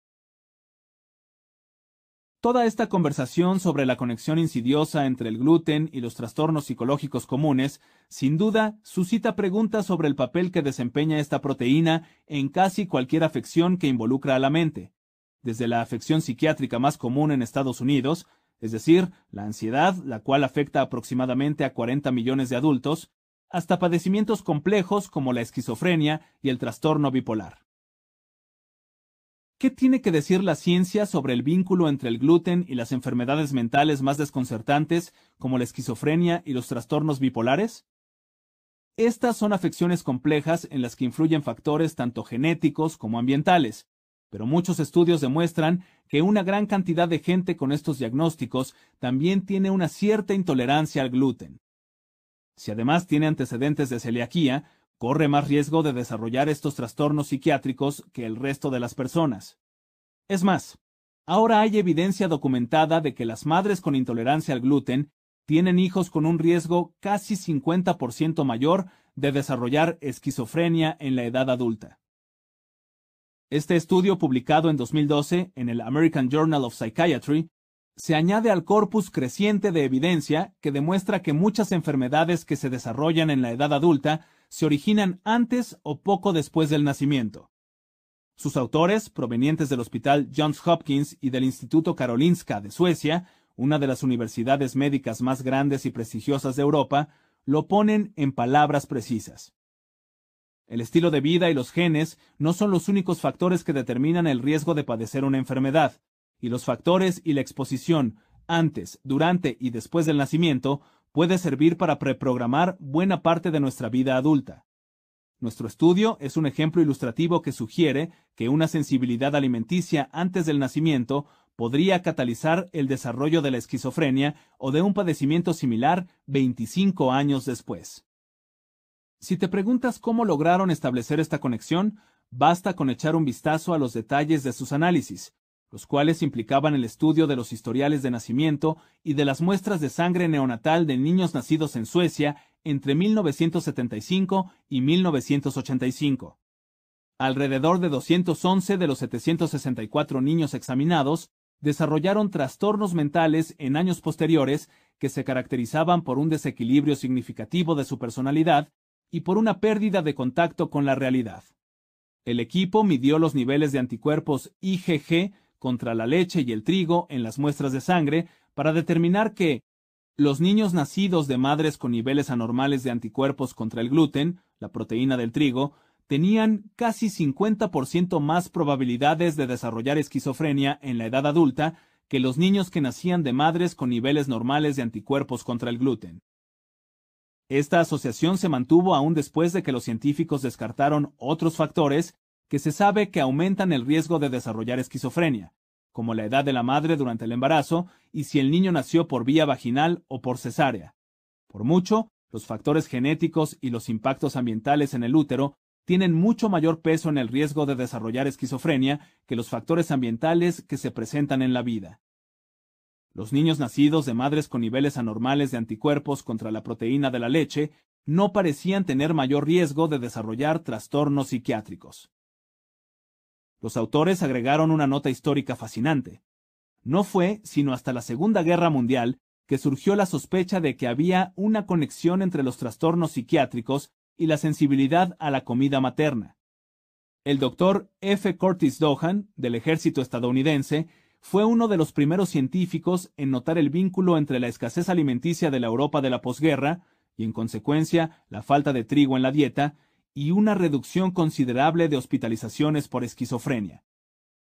Toda esta conversación sobre la conexión insidiosa entre el gluten y los trastornos psicológicos comunes, sin duda, suscita preguntas sobre el papel que desempeña esta proteína en casi cualquier afección que involucra a la mente, desde la afección psiquiátrica más común en Estados Unidos, es decir, la ansiedad, la cual afecta aproximadamente a 40 millones de adultos, hasta padecimientos complejos como la esquizofrenia y el trastorno bipolar. ¿Qué tiene que decir la ciencia sobre el vínculo entre el gluten y las enfermedades mentales más desconcertantes como la esquizofrenia y los trastornos bipolares? Estas son afecciones complejas en las que influyen factores tanto genéticos como ambientales, pero muchos estudios demuestran que una gran cantidad de gente con estos diagnósticos también tiene una cierta intolerancia al gluten. Si además tiene antecedentes de celiaquía, corre más riesgo de desarrollar estos trastornos psiquiátricos que el resto de las personas. Es más, ahora hay evidencia documentada de que las madres con intolerancia al gluten tienen hijos con un riesgo casi 50% mayor de desarrollar esquizofrenia en la edad adulta. Este estudio publicado en 2012 en el American Journal of Psychiatry se añade al corpus creciente de evidencia que demuestra que muchas enfermedades que se desarrollan en la edad adulta se originan antes o poco después del nacimiento. Sus autores, provenientes del Hospital Johns Hopkins y del Instituto Karolinska de Suecia, una de las universidades médicas más grandes y prestigiosas de Europa, lo ponen en palabras precisas. El estilo de vida y los genes no son los únicos factores que determinan el riesgo de padecer una enfermedad, y los factores y la exposición antes, durante y después del nacimiento puede servir para preprogramar buena parte de nuestra vida adulta. Nuestro estudio es un ejemplo ilustrativo que sugiere que una sensibilidad alimenticia antes del nacimiento podría catalizar el desarrollo de la esquizofrenia o de un padecimiento similar 25 años después. Si te preguntas cómo lograron establecer esta conexión, basta con echar un vistazo a los detalles de sus análisis, los cuales implicaban el estudio de los historiales de nacimiento y de las muestras de sangre neonatal de niños nacidos en Suecia entre 1975 y 1985. Alrededor de 211 de los 764 niños examinados desarrollaron trastornos mentales en años posteriores que se caracterizaban por un desequilibrio significativo de su personalidad y por una pérdida de contacto con la realidad. El equipo midió los niveles de anticuerpos IgG contra la leche y el trigo en las muestras de sangre para determinar que los niños nacidos de madres con niveles anormales de anticuerpos contra el gluten, la proteína del trigo, tenían casi 50% más probabilidades de desarrollar esquizofrenia en la edad adulta que los niños que nacían de madres con niveles normales de anticuerpos contra el gluten. Esta asociación se mantuvo aún después de que los científicos descartaron otros factores que se sabe que aumentan el riesgo de desarrollar esquizofrenia, como la edad de la madre durante el embarazo y si el niño nació por vía vaginal o por cesárea. Por mucho, los factores genéticos y los impactos ambientales en el útero tienen mucho mayor peso en el riesgo de desarrollar esquizofrenia que los factores ambientales que se presentan en la vida. Los niños nacidos de madres con niveles anormales de anticuerpos contra la proteína de la leche no parecían tener mayor riesgo de desarrollar trastornos psiquiátricos. Los autores agregaron una nota histórica fascinante. No fue sino hasta la Segunda Guerra Mundial que surgió la sospecha de que había una conexión entre los trastornos psiquiátricos y la sensibilidad a la comida materna. El doctor F. Curtis Dohan, del ejército estadounidense, fue uno de los primeros científicos en notar el vínculo entre la escasez alimenticia de la Europa de la posguerra, y en consecuencia la falta de trigo en la dieta, y una reducción considerable de hospitalizaciones por esquizofrenia.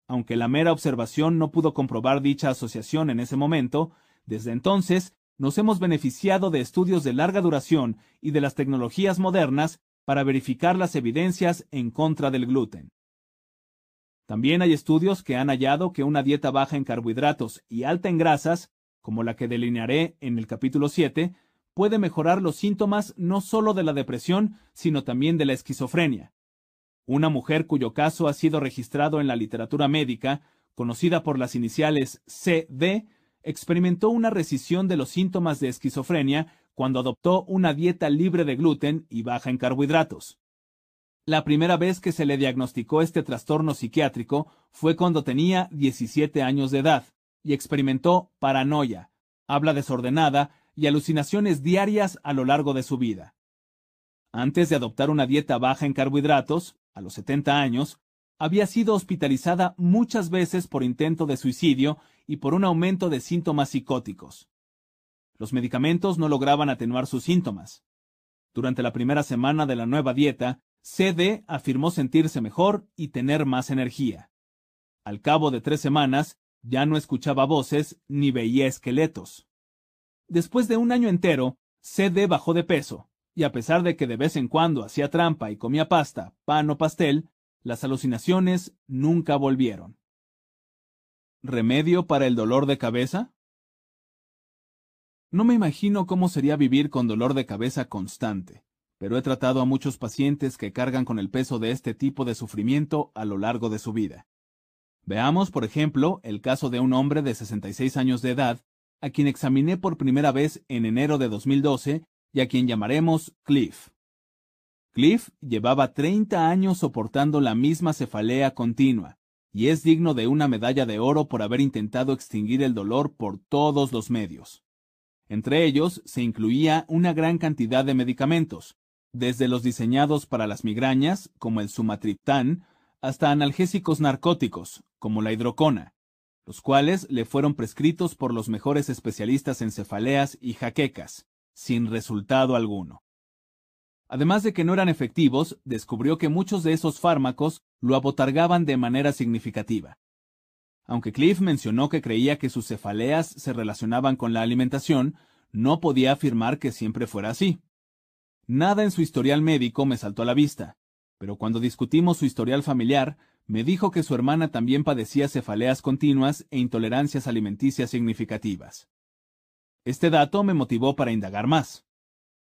Aunque la mera observación no pudo comprobar dicha asociación en ese momento, desde entonces nos hemos beneficiado de estudios de larga duración y de las tecnologías modernas para verificar las evidencias en contra del gluten. También hay estudios que han hallado que una dieta baja en carbohidratos y alta en grasas, como la que delinearé en el capítulo 7, puede mejorar los síntomas no solo de la depresión, sino también de la esquizofrenia. Una mujer cuyo caso ha sido registrado en la literatura médica, conocida por las iniciales CD, experimentó una rescisión de los síntomas de esquizofrenia cuando adoptó una dieta libre de gluten y baja en carbohidratos. La primera vez que se le diagnosticó este trastorno psiquiátrico fue cuando tenía 17 años de edad, y experimentó paranoia, habla desordenada y alucinaciones diarias a lo largo de su vida. Antes de adoptar una dieta baja en carbohidratos, a los 70 años, había sido hospitalizada muchas veces por intento de suicidio y por un aumento de síntomas psicóticos. Los medicamentos no lograban atenuar sus síntomas. Durante la primera semana de la nueva dieta, CD afirmó sentirse mejor y tener más energía. Al cabo de tres semanas, ya no escuchaba voces ni veía esqueletos. Después de un año entero, CD bajó de peso, y a pesar de que de vez en cuando hacía trampa y comía pasta, pan o pastel, las alucinaciones nunca volvieron. ¿Remedio para el dolor de cabeza? No me imagino cómo sería vivir con dolor de cabeza constante, pero he tratado a muchos pacientes que cargan con el peso de este tipo de sufrimiento a lo largo de su vida. Veamos, por ejemplo, el caso de un hombre de 66 años de edad, a quien examiné por primera vez en enero de 2012 y a quien llamaremos Cliff. Cliff llevaba 30 años soportando la misma cefalea continua, y es digno de una medalla de oro por haber intentado extinguir el dolor por todos los medios. Entre ellos se incluía una gran cantidad de medicamentos, desde los diseñados para las migrañas, como el sumatriptán, hasta analgésicos narcóticos, como la hidrocona, los cuales le fueron prescritos por los mejores especialistas en cefaleas y jaquecas, sin resultado alguno. Además de que no eran efectivos, descubrió que muchos de esos fármacos lo abotargaban de manera significativa. Aunque Cliff mencionó que creía que sus cefaleas se relacionaban con la alimentación, no podía afirmar que siempre fuera así. Nada en su historial médico me saltó a la vista, pero cuando discutimos su historial familiar, me dijo que su hermana también padecía cefaleas continuas e intolerancias alimenticias significativas. Este dato me motivó para indagar más.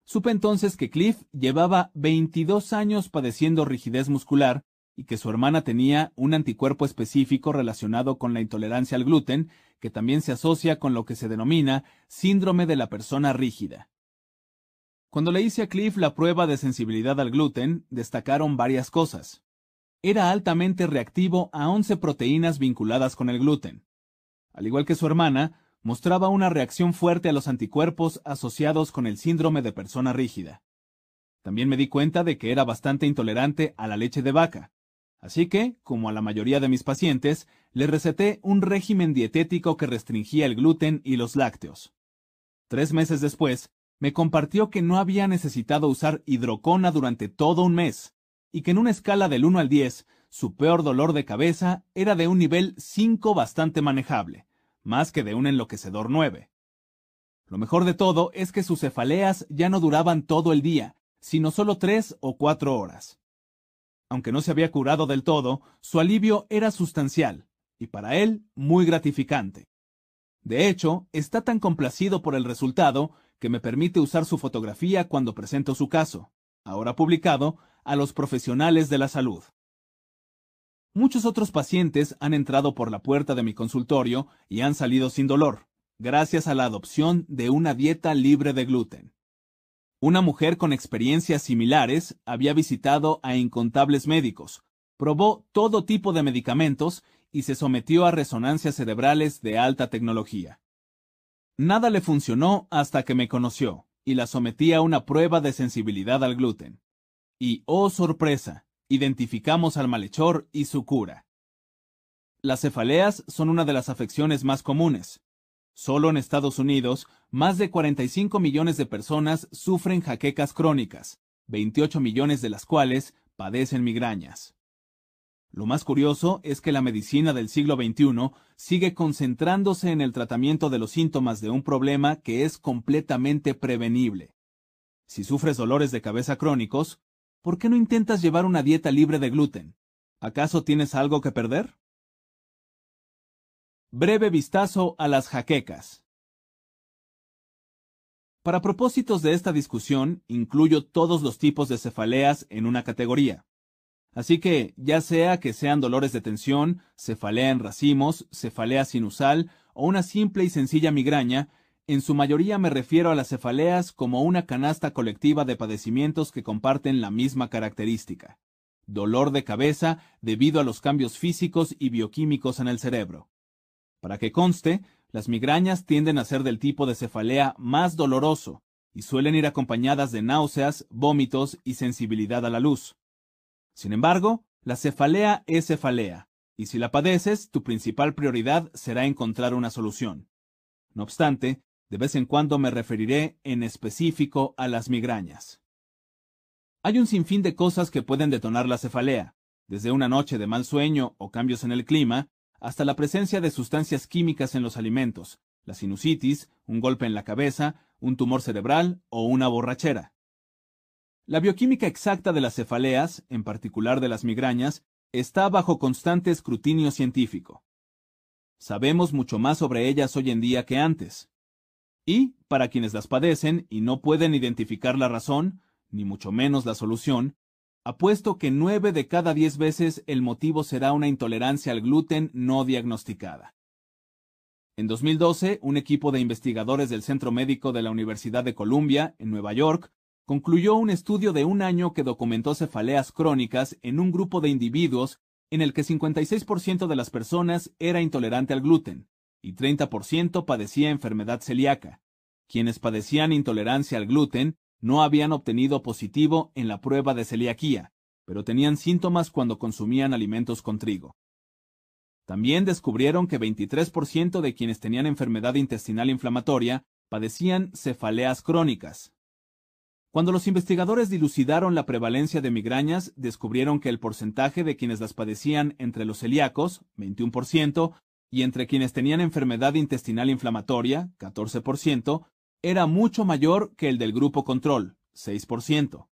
Supe entonces que Cliff llevaba 22 años padeciendo rigidez muscular y que su hermana tenía un anticuerpo específico relacionado con la intolerancia al gluten, que también se asocia con lo que se denomina síndrome de la persona rígida. Cuando le hice a Cliff la prueba de sensibilidad al gluten, destacaron varias cosas. Era altamente reactivo a 11 proteínas vinculadas con el gluten. Al igual que su hermana, mostraba una reacción fuerte a los anticuerpos asociados con el síndrome de persona rígida. También me di cuenta de que era bastante intolerante a la leche de vaca. Así que, como a la mayoría de mis pacientes, le receté un régimen dietético que restringía el gluten y los lácteos. Tres meses después, me compartió que no había necesitado usar hidrocona durante todo un mes, y que en una escala del 1 al 10, su peor dolor de cabeza era de un nivel 5 bastante manejable más que de un enloquecedor nueve. Lo mejor de todo es que sus cefaleas ya no duraban todo el día, sino solo tres o cuatro horas. Aunque no se había curado del todo, su alivio era sustancial, y para él muy gratificante. De hecho, está tan complacido por el resultado que me permite usar su fotografía cuando presento su caso, ahora publicado, a los profesionales de la salud. Muchos otros pacientes han entrado por la puerta de mi consultorio y han salido sin dolor, gracias a la adopción de una dieta libre de gluten. Una mujer con experiencias similares había visitado a incontables médicos, probó todo tipo de medicamentos y se sometió a resonancias cerebrales de alta tecnología. Nada le funcionó hasta que me conoció y la sometí a una prueba de sensibilidad al gluten. Y, oh sorpresa, identificamos al malhechor y su cura. Las cefaleas son una de las afecciones más comunes. Solo en Estados Unidos, más de 45 millones de personas sufren jaquecas crónicas, 28 millones de las cuales padecen migrañas. Lo más curioso es que la medicina del siglo XXI sigue concentrándose en el tratamiento de los síntomas de un problema que es completamente prevenible. Si sufres dolores de cabeza crónicos, ¿por qué no intentas llevar una dieta libre de gluten? ¿Acaso tienes algo que perder? Breve vistazo a las jaquecas. Para propósitos de esta discusión, incluyo todos los tipos de cefaleas en una categoría. Así que, ya sea que sean dolores de tensión, cefalea en racimos, cefalea sinusal o una simple y sencilla migraña, en su mayoría me refiero a las cefaleas como una canasta colectiva de padecimientos que comparten la misma característica. Dolor de cabeza debido a los cambios físicos y bioquímicos en el cerebro. Para que conste, las migrañas tienden a ser del tipo de cefalea más doloroso y suelen ir acompañadas de náuseas, vómitos y sensibilidad a la luz. Sin embargo, la cefalea es cefalea, y si la padeces, tu principal prioridad será encontrar una solución. No obstante, de vez en cuando me referiré en específico a las migrañas. Hay un sinfín de cosas que pueden detonar la cefalea, desde una noche de mal sueño o cambios en el clima, hasta la presencia de sustancias químicas en los alimentos, la sinusitis, un golpe en la cabeza, un tumor cerebral o una borrachera. La bioquímica exacta de las cefaleas, en particular de las migrañas, está bajo constante escrutinio científico. Sabemos mucho más sobre ellas hoy en día que antes. Y, para quienes las padecen y no pueden identificar la razón, ni mucho menos la solución, apuesto que nueve de cada diez veces el motivo será una intolerancia al gluten no diagnosticada. En 2012, un equipo de investigadores del Centro Médico de la Universidad de Columbia, en Nueva York, concluyó un estudio de un año que documentó cefaleas crónicas en un grupo de individuos en el que 56% de las personas era intolerante al gluten y 30% padecía enfermedad celíaca. Quienes padecían intolerancia al gluten no habían obtenido positivo en la prueba de celiaquía, pero tenían síntomas cuando consumían alimentos con trigo. También descubrieron que 23% de quienes tenían enfermedad intestinal inflamatoria padecían cefaleas crónicas. Cuando los investigadores dilucidaron la prevalencia de migrañas, descubrieron que el porcentaje de quienes las padecían entre los celíacos, 21%, y entre quienes tenían enfermedad intestinal inflamatoria, 14%, era mucho mayor que el del grupo control, 6%.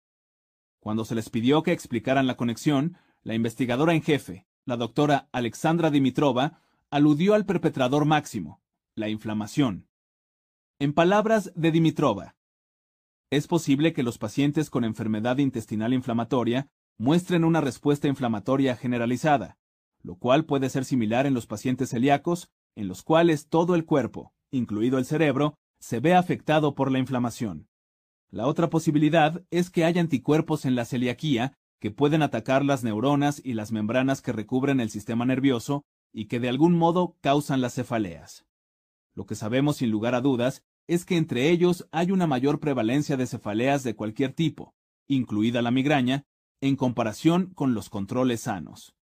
Cuando se les pidió que explicaran la conexión, la investigadora en jefe, la doctora Alexandra Dimitrova, aludió al perpetrador máximo, la inflamación. En palabras de Dimitrova, es posible que los pacientes con enfermedad intestinal inflamatoria muestren una respuesta inflamatoria generalizada, lo cual puede ser similar en los pacientes celíacos, en los cuales todo el cuerpo, incluido el cerebro, se ve afectado por la inflamación. La otra posibilidad es que haya anticuerpos en la celiaquía que pueden atacar las neuronas y las membranas que recubren el sistema nervioso y que de algún modo causan las cefaleas. Lo que sabemos sin lugar a dudas es que entre ellos hay una mayor prevalencia de cefaleas de cualquier tipo, incluida la migraña, en comparación con los controles sanos.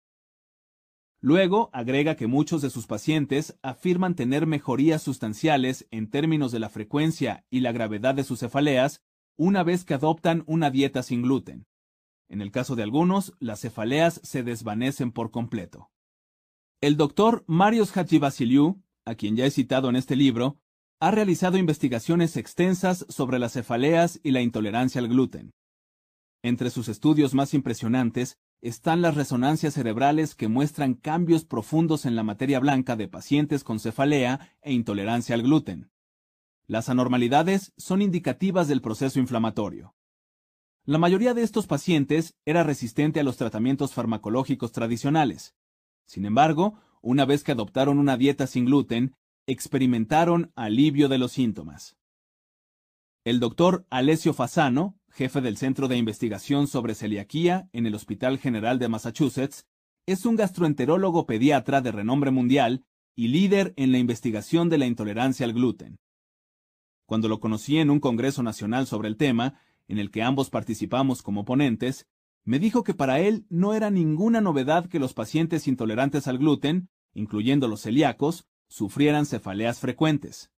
Luego agrega que muchos de sus pacientes afirman tener mejorías sustanciales en términos de la frecuencia y la gravedad de sus cefaleas una vez que adoptan una dieta sin gluten. En el caso de algunos, las cefaleas se desvanecen por completo. El doctor Marios Hachivasiliou, a quien ya he citado en este libro, ha realizado investigaciones extensas sobre las cefaleas y la intolerancia al gluten. Entre sus estudios más impresionantes están las resonancias cerebrales que muestran cambios profundos en la materia blanca de pacientes con cefalea e intolerancia al gluten. Las anormalidades son indicativas del proceso inflamatorio. La mayoría de estos pacientes era resistente a los tratamientos farmacológicos tradicionales. Sin embargo, una vez que adoptaron una dieta sin gluten, experimentaron alivio de los síntomas. El doctor Alessio Fasano, jefe del Centro de Investigación sobre Celiaquía en el Hospital General de Massachusetts, es un gastroenterólogo pediatra de renombre mundial y líder en la investigación de la intolerancia al gluten. Cuando lo conocí en un Congreso Nacional sobre el tema, en el que ambos participamos como ponentes, me dijo que para él no era ninguna novedad que los pacientes intolerantes al gluten, incluyendo los celíacos, sufrieran cefaleas frecuentes.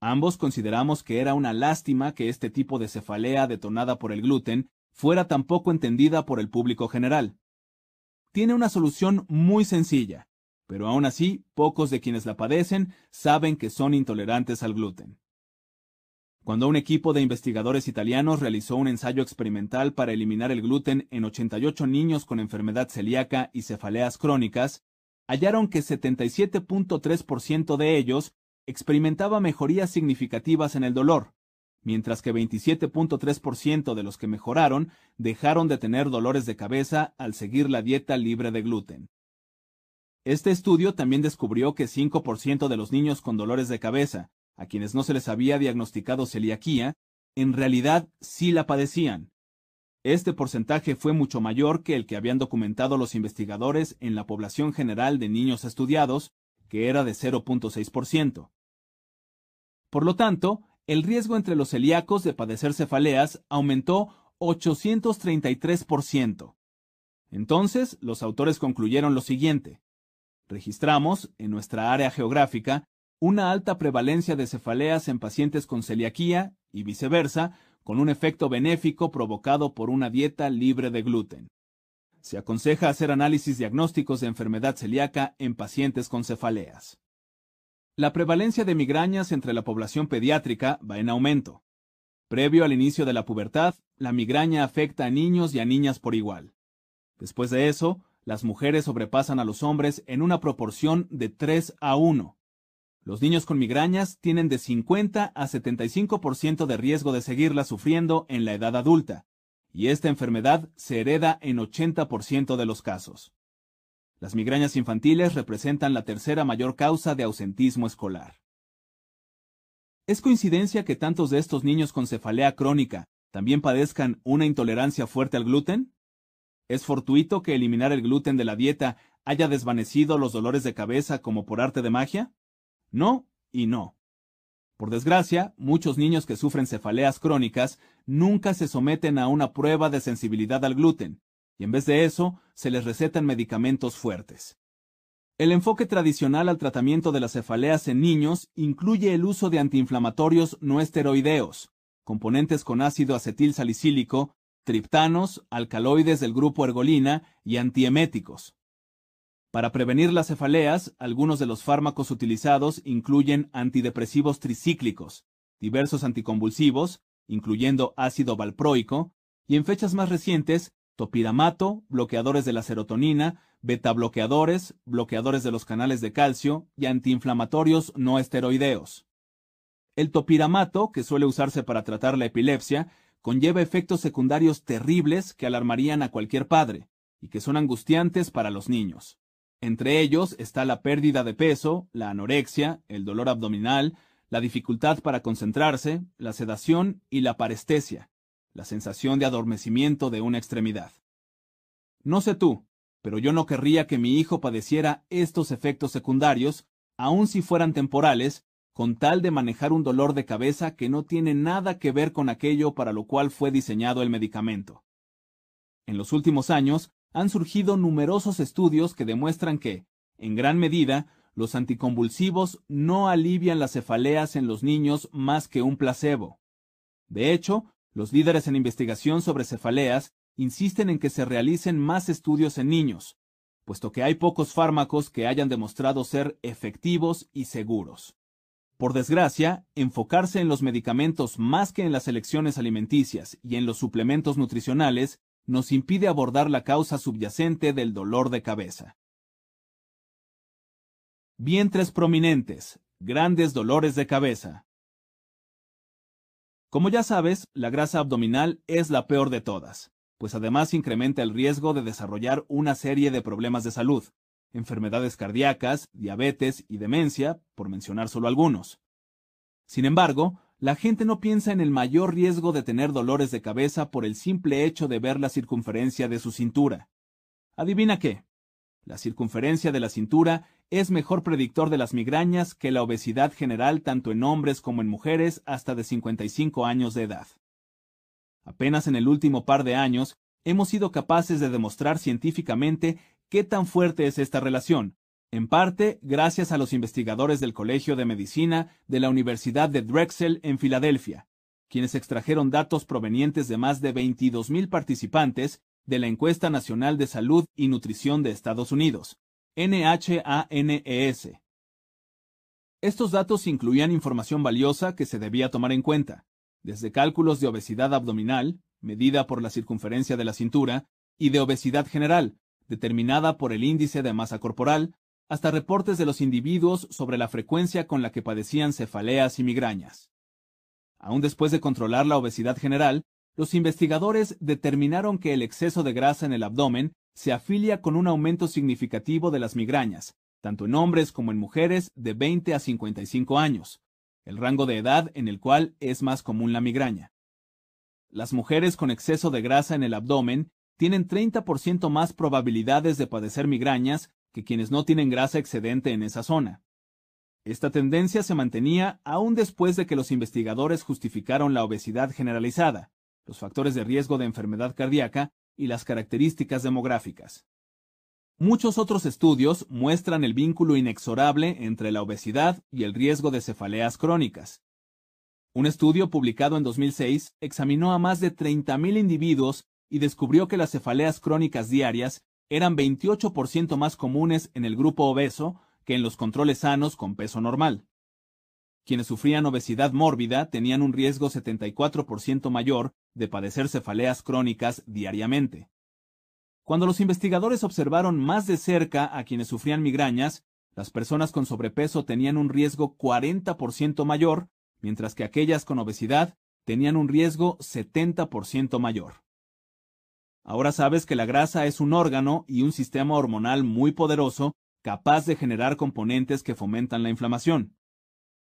Ambos consideramos que era una lástima que este tipo de cefalea detonada por el gluten fuera tan poco entendida por el público general. Tiene una solución muy sencilla, pero aún así pocos de quienes la padecen saben que son intolerantes al gluten. Cuando un equipo de investigadores italianos realizó un ensayo experimental para eliminar el gluten en 88 niños con enfermedad celíaca y cefaleas crónicas, hallaron que 77.3% de ellos experimentaba mejorías significativas en el dolor, mientras que 27.3% de los que mejoraron dejaron de tener dolores de cabeza al seguir la dieta libre de gluten. Este estudio también descubrió que 5% de los niños con dolores de cabeza, a quienes no se les había diagnosticado celiaquía, en realidad sí la padecían. Este porcentaje fue mucho mayor que el que habían documentado los investigadores en la población general de niños estudiados, que era de 0.6%. Por lo tanto, el riesgo entre los celíacos de padecer cefaleas aumentó 833%. Entonces, los autores concluyeron lo siguiente. Registramos, en nuestra área geográfica, una alta prevalencia de cefaleas en pacientes con celiaquía y viceversa, con un efecto benéfico provocado por una dieta libre de gluten. Se aconseja hacer análisis diagnósticos de enfermedad celíaca en pacientes con cefaleas. La prevalencia de migrañas entre la población pediátrica va en aumento. Previo al inicio de la pubertad, la migraña afecta a niños y a niñas por igual. Después de eso, las mujeres sobrepasan a los hombres en una proporción de 3 a 1. Los niños con migrañas tienen de 50 a 75% de riesgo de seguirla sufriendo en la edad adulta, y esta enfermedad se hereda en 80% de los casos. Las migrañas infantiles representan la tercera mayor causa de ausentismo escolar. ¿Es coincidencia que tantos de estos niños con cefalea crónica también padezcan una intolerancia fuerte al gluten? ¿Es fortuito que eliminar el gluten de la dieta haya desvanecido los dolores de cabeza como por arte de magia? No y no. Por desgracia, muchos niños que sufren cefaleas crónicas nunca se someten a una prueba de sensibilidad al gluten, y en vez de eso, se les recetan medicamentos fuertes. El enfoque tradicional al tratamiento de las cefaleas en niños incluye el uso de antiinflamatorios no esteroideos, componentes con ácido acetil salicílico, triptanos, alcaloides del grupo ergolina y antieméticos. Para prevenir las cefaleas, algunos de los fármacos utilizados incluyen antidepresivos tricíclicos, diversos anticonvulsivos, incluyendo ácido valproico, y en fechas más recientes, topiramato, bloqueadores de la serotonina, betabloqueadores, bloqueadores de los canales de calcio y antiinflamatorios no esteroideos. El topiramato, que suele usarse para tratar la epilepsia, conlleva efectos secundarios terribles que alarmarían a cualquier padre y que son angustiantes para los niños. Entre ellos está la pérdida de peso, la anorexia, el dolor abdominal, la dificultad para concentrarse, la sedación y la parestesia, la sensación de adormecimiento de una extremidad. No sé tú, pero yo no querría que mi hijo padeciera estos efectos secundarios, aun si fueran temporales, con tal de manejar un dolor de cabeza que no tiene nada que ver con aquello para lo cual fue diseñado el medicamento. En los últimos años han surgido numerosos estudios que demuestran que, en gran medida, los anticonvulsivos no alivian las cefaleas en los niños más que un placebo. De hecho, los líderes en investigación sobre cefaleas insisten en que se realicen más estudios en niños, puesto que hay pocos fármacos que hayan demostrado ser efectivos y seguros. Por desgracia, enfocarse en los medicamentos más que en las elecciones alimenticias y en los suplementos nutricionales nos impide abordar la causa subyacente del dolor de cabeza. Vientres prominentes, grandes dolores de cabeza. Como ya sabes, la grasa abdominal es la peor de todas, pues además incrementa el riesgo de desarrollar una serie de problemas de salud, enfermedades cardíacas, diabetes y demencia, por mencionar solo algunos. Sin embargo, la gente no piensa en el mayor riesgo de tener dolores de cabeza por el simple hecho de ver la circunferencia de su cintura. ¿Adivina qué? La circunferencia de la cintura es mejor predictor de las migrañas que la obesidad general tanto en hombres como en mujeres hasta de 55 años de edad. Apenas en el último par de años hemos sido capaces de demostrar científicamente ¿Qué tan fuerte es esta relación? En parte, gracias a los investigadores del Colegio de Medicina de la Universidad de Drexel en Filadelfia, quienes extrajeron datos provenientes de más de 22.000 participantes de la Encuesta Nacional de Salud y Nutrición de Estados Unidos, NHANES. Estos datos incluían información valiosa que se debía tomar en cuenta, desde cálculos de obesidad abdominal, medida por la circunferencia de la cintura, y de obesidad general, determinada por el índice de masa corporal, hasta reportes de los individuos sobre la frecuencia con la que padecían cefaleas y migrañas. Aún después de controlar la obesidad general, los investigadores determinaron que el exceso de grasa en el abdomen se afilia con un aumento significativo de las migrañas, tanto en hombres como en mujeres de 20 a 55 años, el rango de edad en el cual es más común la migraña. Las mujeres con exceso de grasa en el abdomen tienen 30% más probabilidades de padecer migrañas que quienes no tienen grasa excedente en esa zona. Esta tendencia se mantenía aún después de que los investigadores justificaron la obesidad generalizada, los factores de riesgo de enfermedad cardíaca y las características demográficas. Muchos otros estudios muestran el vínculo inexorable entre la obesidad y el riesgo de cefaleas crónicas. Un estudio publicado en 2006 examinó a más de 30.000 individuos y descubrió que las cefaleas crónicas diarias eran 28% más comunes en el grupo obeso que en los controles sanos con peso normal. Quienes sufrían obesidad mórbida tenían un riesgo 74% mayor de padecer cefaleas crónicas diariamente. Cuando los investigadores observaron más de cerca a quienes sufrían migrañas, las personas con sobrepeso tenían un riesgo 40% mayor, mientras que aquellas con obesidad tenían un riesgo 70% mayor. Ahora sabes que la grasa es un órgano y un sistema hormonal muy poderoso capaz de generar componentes que fomentan la inflamación.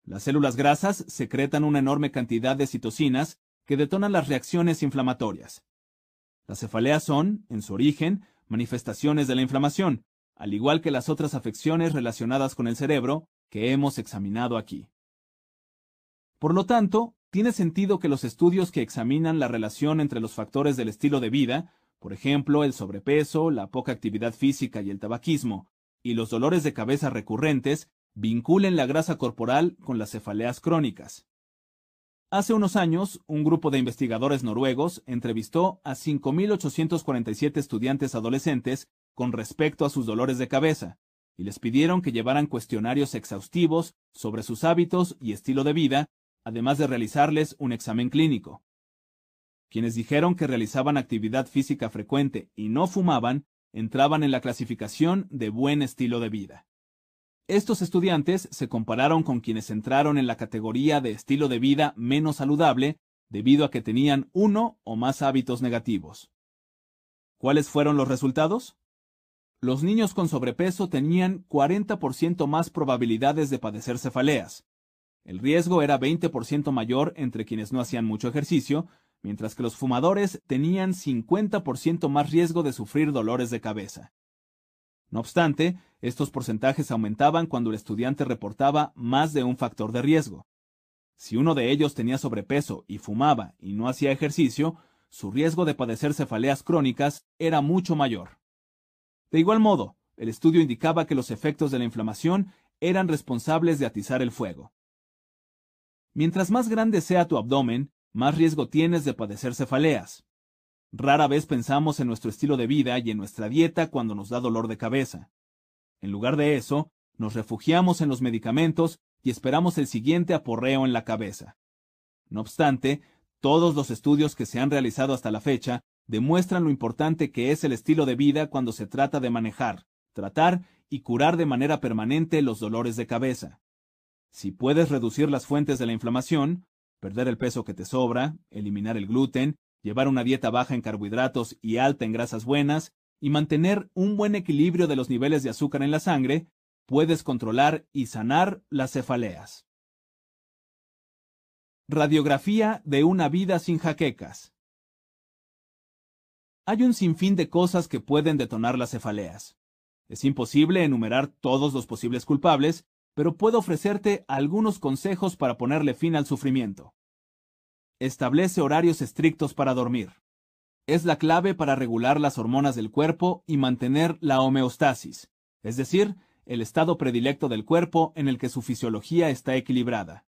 Las células grasas secretan una enorme cantidad de citocinas que detonan las reacciones inflamatorias. Las cefaleas son, en su origen, manifestaciones de la inflamación, al igual que las otras afecciones relacionadas con el cerebro que hemos examinado aquí. Por lo tanto, tiene sentido que los estudios que examinan la relación entre los factores del estilo de vida, por ejemplo, el sobrepeso, la poca actividad física y el tabaquismo, y los dolores de cabeza recurrentes vinculen la grasa corporal con las cefaleas crónicas. Hace unos años, un grupo de investigadores noruegos entrevistó a 5.847 estudiantes adolescentes con respecto a sus dolores de cabeza, y les pidieron que llevaran cuestionarios exhaustivos sobre sus hábitos y estilo de vida, además de realizarles un examen clínico. Quienes dijeron que realizaban actividad física frecuente y no fumaban entraban en la clasificación de buen estilo de vida. Estos estudiantes se compararon con quienes entraron en la categoría de estilo de vida menos saludable debido a que tenían uno o más hábitos negativos. ¿Cuáles fueron los resultados? Los niños con sobrepeso tenían 40% más probabilidades de padecer cefaleas. El riesgo era 20% mayor entre quienes no hacían mucho ejercicio mientras que los fumadores tenían 50% más riesgo de sufrir dolores de cabeza. No obstante, estos porcentajes aumentaban cuando el estudiante reportaba más de un factor de riesgo. Si uno de ellos tenía sobrepeso y fumaba y no hacía ejercicio, su riesgo de padecer cefaleas crónicas era mucho mayor. De igual modo, el estudio indicaba que los efectos de la inflamación eran responsables de atizar el fuego. Mientras más grande sea tu abdomen, más riesgo tienes de padecer cefaleas. Rara vez pensamos en nuestro estilo de vida y en nuestra dieta cuando nos da dolor de cabeza. En lugar de eso, nos refugiamos en los medicamentos y esperamos el siguiente aporreo en la cabeza. No obstante, todos los estudios que se han realizado hasta la fecha demuestran lo importante que es el estilo de vida cuando se trata de manejar, tratar y curar de manera permanente los dolores de cabeza. Si puedes reducir las fuentes de la inflamación, perder el peso que te sobra, eliminar el gluten, llevar una dieta baja en carbohidratos y alta en grasas buenas, y mantener un buen equilibrio de los niveles de azúcar en la sangre, puedes controlar y sanar las cefaleas. Radiografía de una vida sin jaquecas. Hay un sinfín de cosas que pueden detonar las cefaleas. Es imposible enumerar todos los posibles culpables, pero puedo ofrecerte algunos consejos para ponerle fin al sufrimiento. Establece horarios estrictos para dormir. Es la clave para regular las hormonas del cuerpo y mantener la homeostasis, es decir, el estado predilecto del cuerpo en el que su fisiología está equilibrada.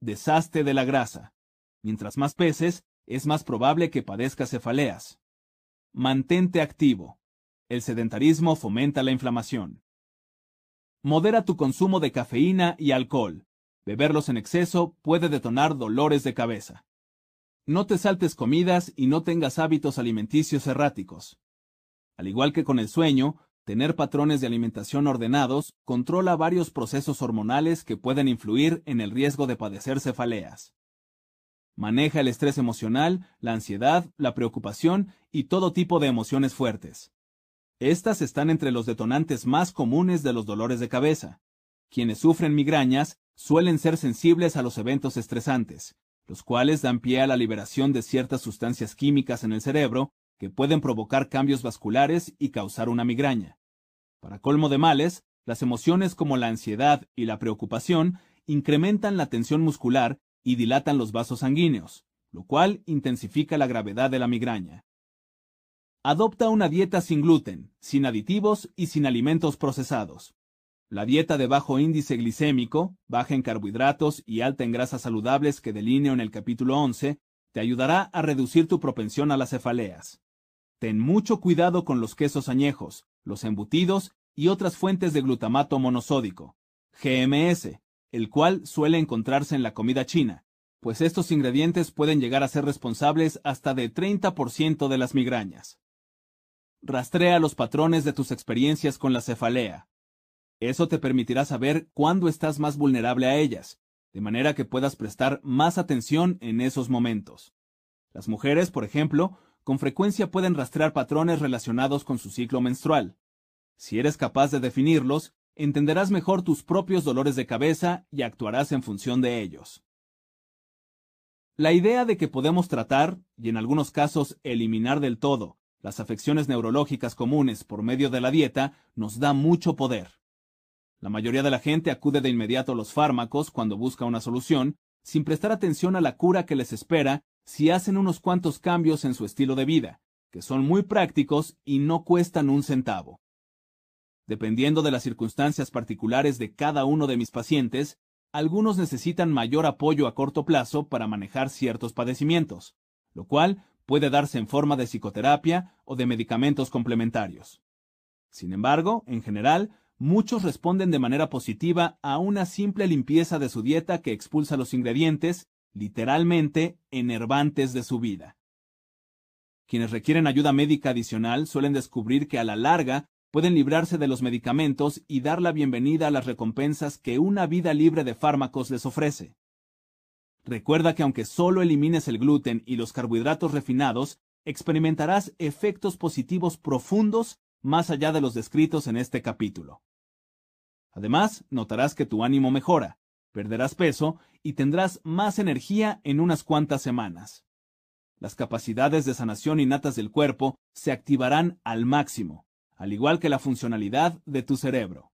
Deshazte de la grasa. Mientras más peses, es más probable que padezcas cefaleas. Mantente activo. El sedentarismo fomenta la inflamación. Modera tu consumo de cafeína y alcohol. Beberlos en exceso puede detonar dolores de cabeza. No te saltes comidas y no tengas hábitos alimenticios erráticos. Al igual que con el sueño, tener patrones de alimentación ordenados controla varios procesos hormonales que pueden influir en el riesgo de padecer cefaleas. Maneja el estrés emocional, la ansiedad, la preocupación y todo tipo de emociones fuertes. Estas están entre los detonantes más comunes de los dolores de cabeza. Quienes sufren migrañas suelen ser sensibles a los eventos estresantes, los cuales dan pie a la liberación de ciertas sustancias químicas en el cerebro que pueden provocar cambios vasculares y causar una migraña. Para colmo de males, las emociones como la ansiedad y la preocupación incrementan la tensión muscular y dilatan los vasos sanguíneos, lo cual intensifica la gravedad de la migraña. Adopta una dieta sin gluten, sin aditivos y sin alimentos procesados. La dieta de bajo índice glicémico, baja en carbohidratos y alta en grasas saludables que delineo en el capítulo 11, te ayudará a reducir tu propensión a las cefaleas. Ten mucho cuidado con los quesos añejos, los embutidos y otras fuentes de glutamato monosódico, GMS, el cual suele encontrarse en la comida china, pues estos ingredientes pueden llegar a ser responsables hasta de 30% de las migrañas. Rastrea los patrones de tus experiencias con la cefalea. Eso te permitirá saber cuándo estás más vulnerable a ellas, de manera que puedas prestar más atención en esos momentos. Las mujeres, por ejemplo, con frecuencia pueden rastrear patrones relacionados con su ciclo menstrual. Si eres capaz de definirlos, entenderás mejor tus propios dolores de cabeza y actuarás en función de ellos. La idea de que podemos tratar, y en algunos casos eliminar del todo, las afecciones neurológicas comunes por medio de la dieta nos da mucho poder. La mayoría de la gente acude de inmediato a los fármacos cuando busca una solución, sin prestar atención a la cura que les espera si hacen unos cuantos cambios en su estilo de vida, que son muy prácticos y no cuestan un centavo. Dependiendo de las circunstancias particulares de cada uno de mis pacientes, algunos necesitan mayor apoyo a corto plazo para manejar ciertos padecimientos, lo cual puede darse en forma de psicoterapia o de medicamentos complementarios. Sin embargo, en general, muchos responden de manera positiva a una simple limpieza de su dieta que expulsa los ingredientes, literalmente, enervantes de su vida. Quienes requieren ayuda médica adicional suelen descubrir que a la larga pueden librarse de los medicamentos y dar la bienvenida a las recompensas que una vida libre de fármacos les ofrece. Recuerda que aunque solo elimines el gluten y los carbohidratos refinados, experimentarás efectos positivos profundos más allá de los descritos en este capítulo. Además, notarás que tu ánimo mejora, perderás peso y tendrás más energía en unas cuantas semanas. Las capacidades de sanación innatas del cuerpo se activarán al máximo, al igual que la funcionalidad de tu cerebro.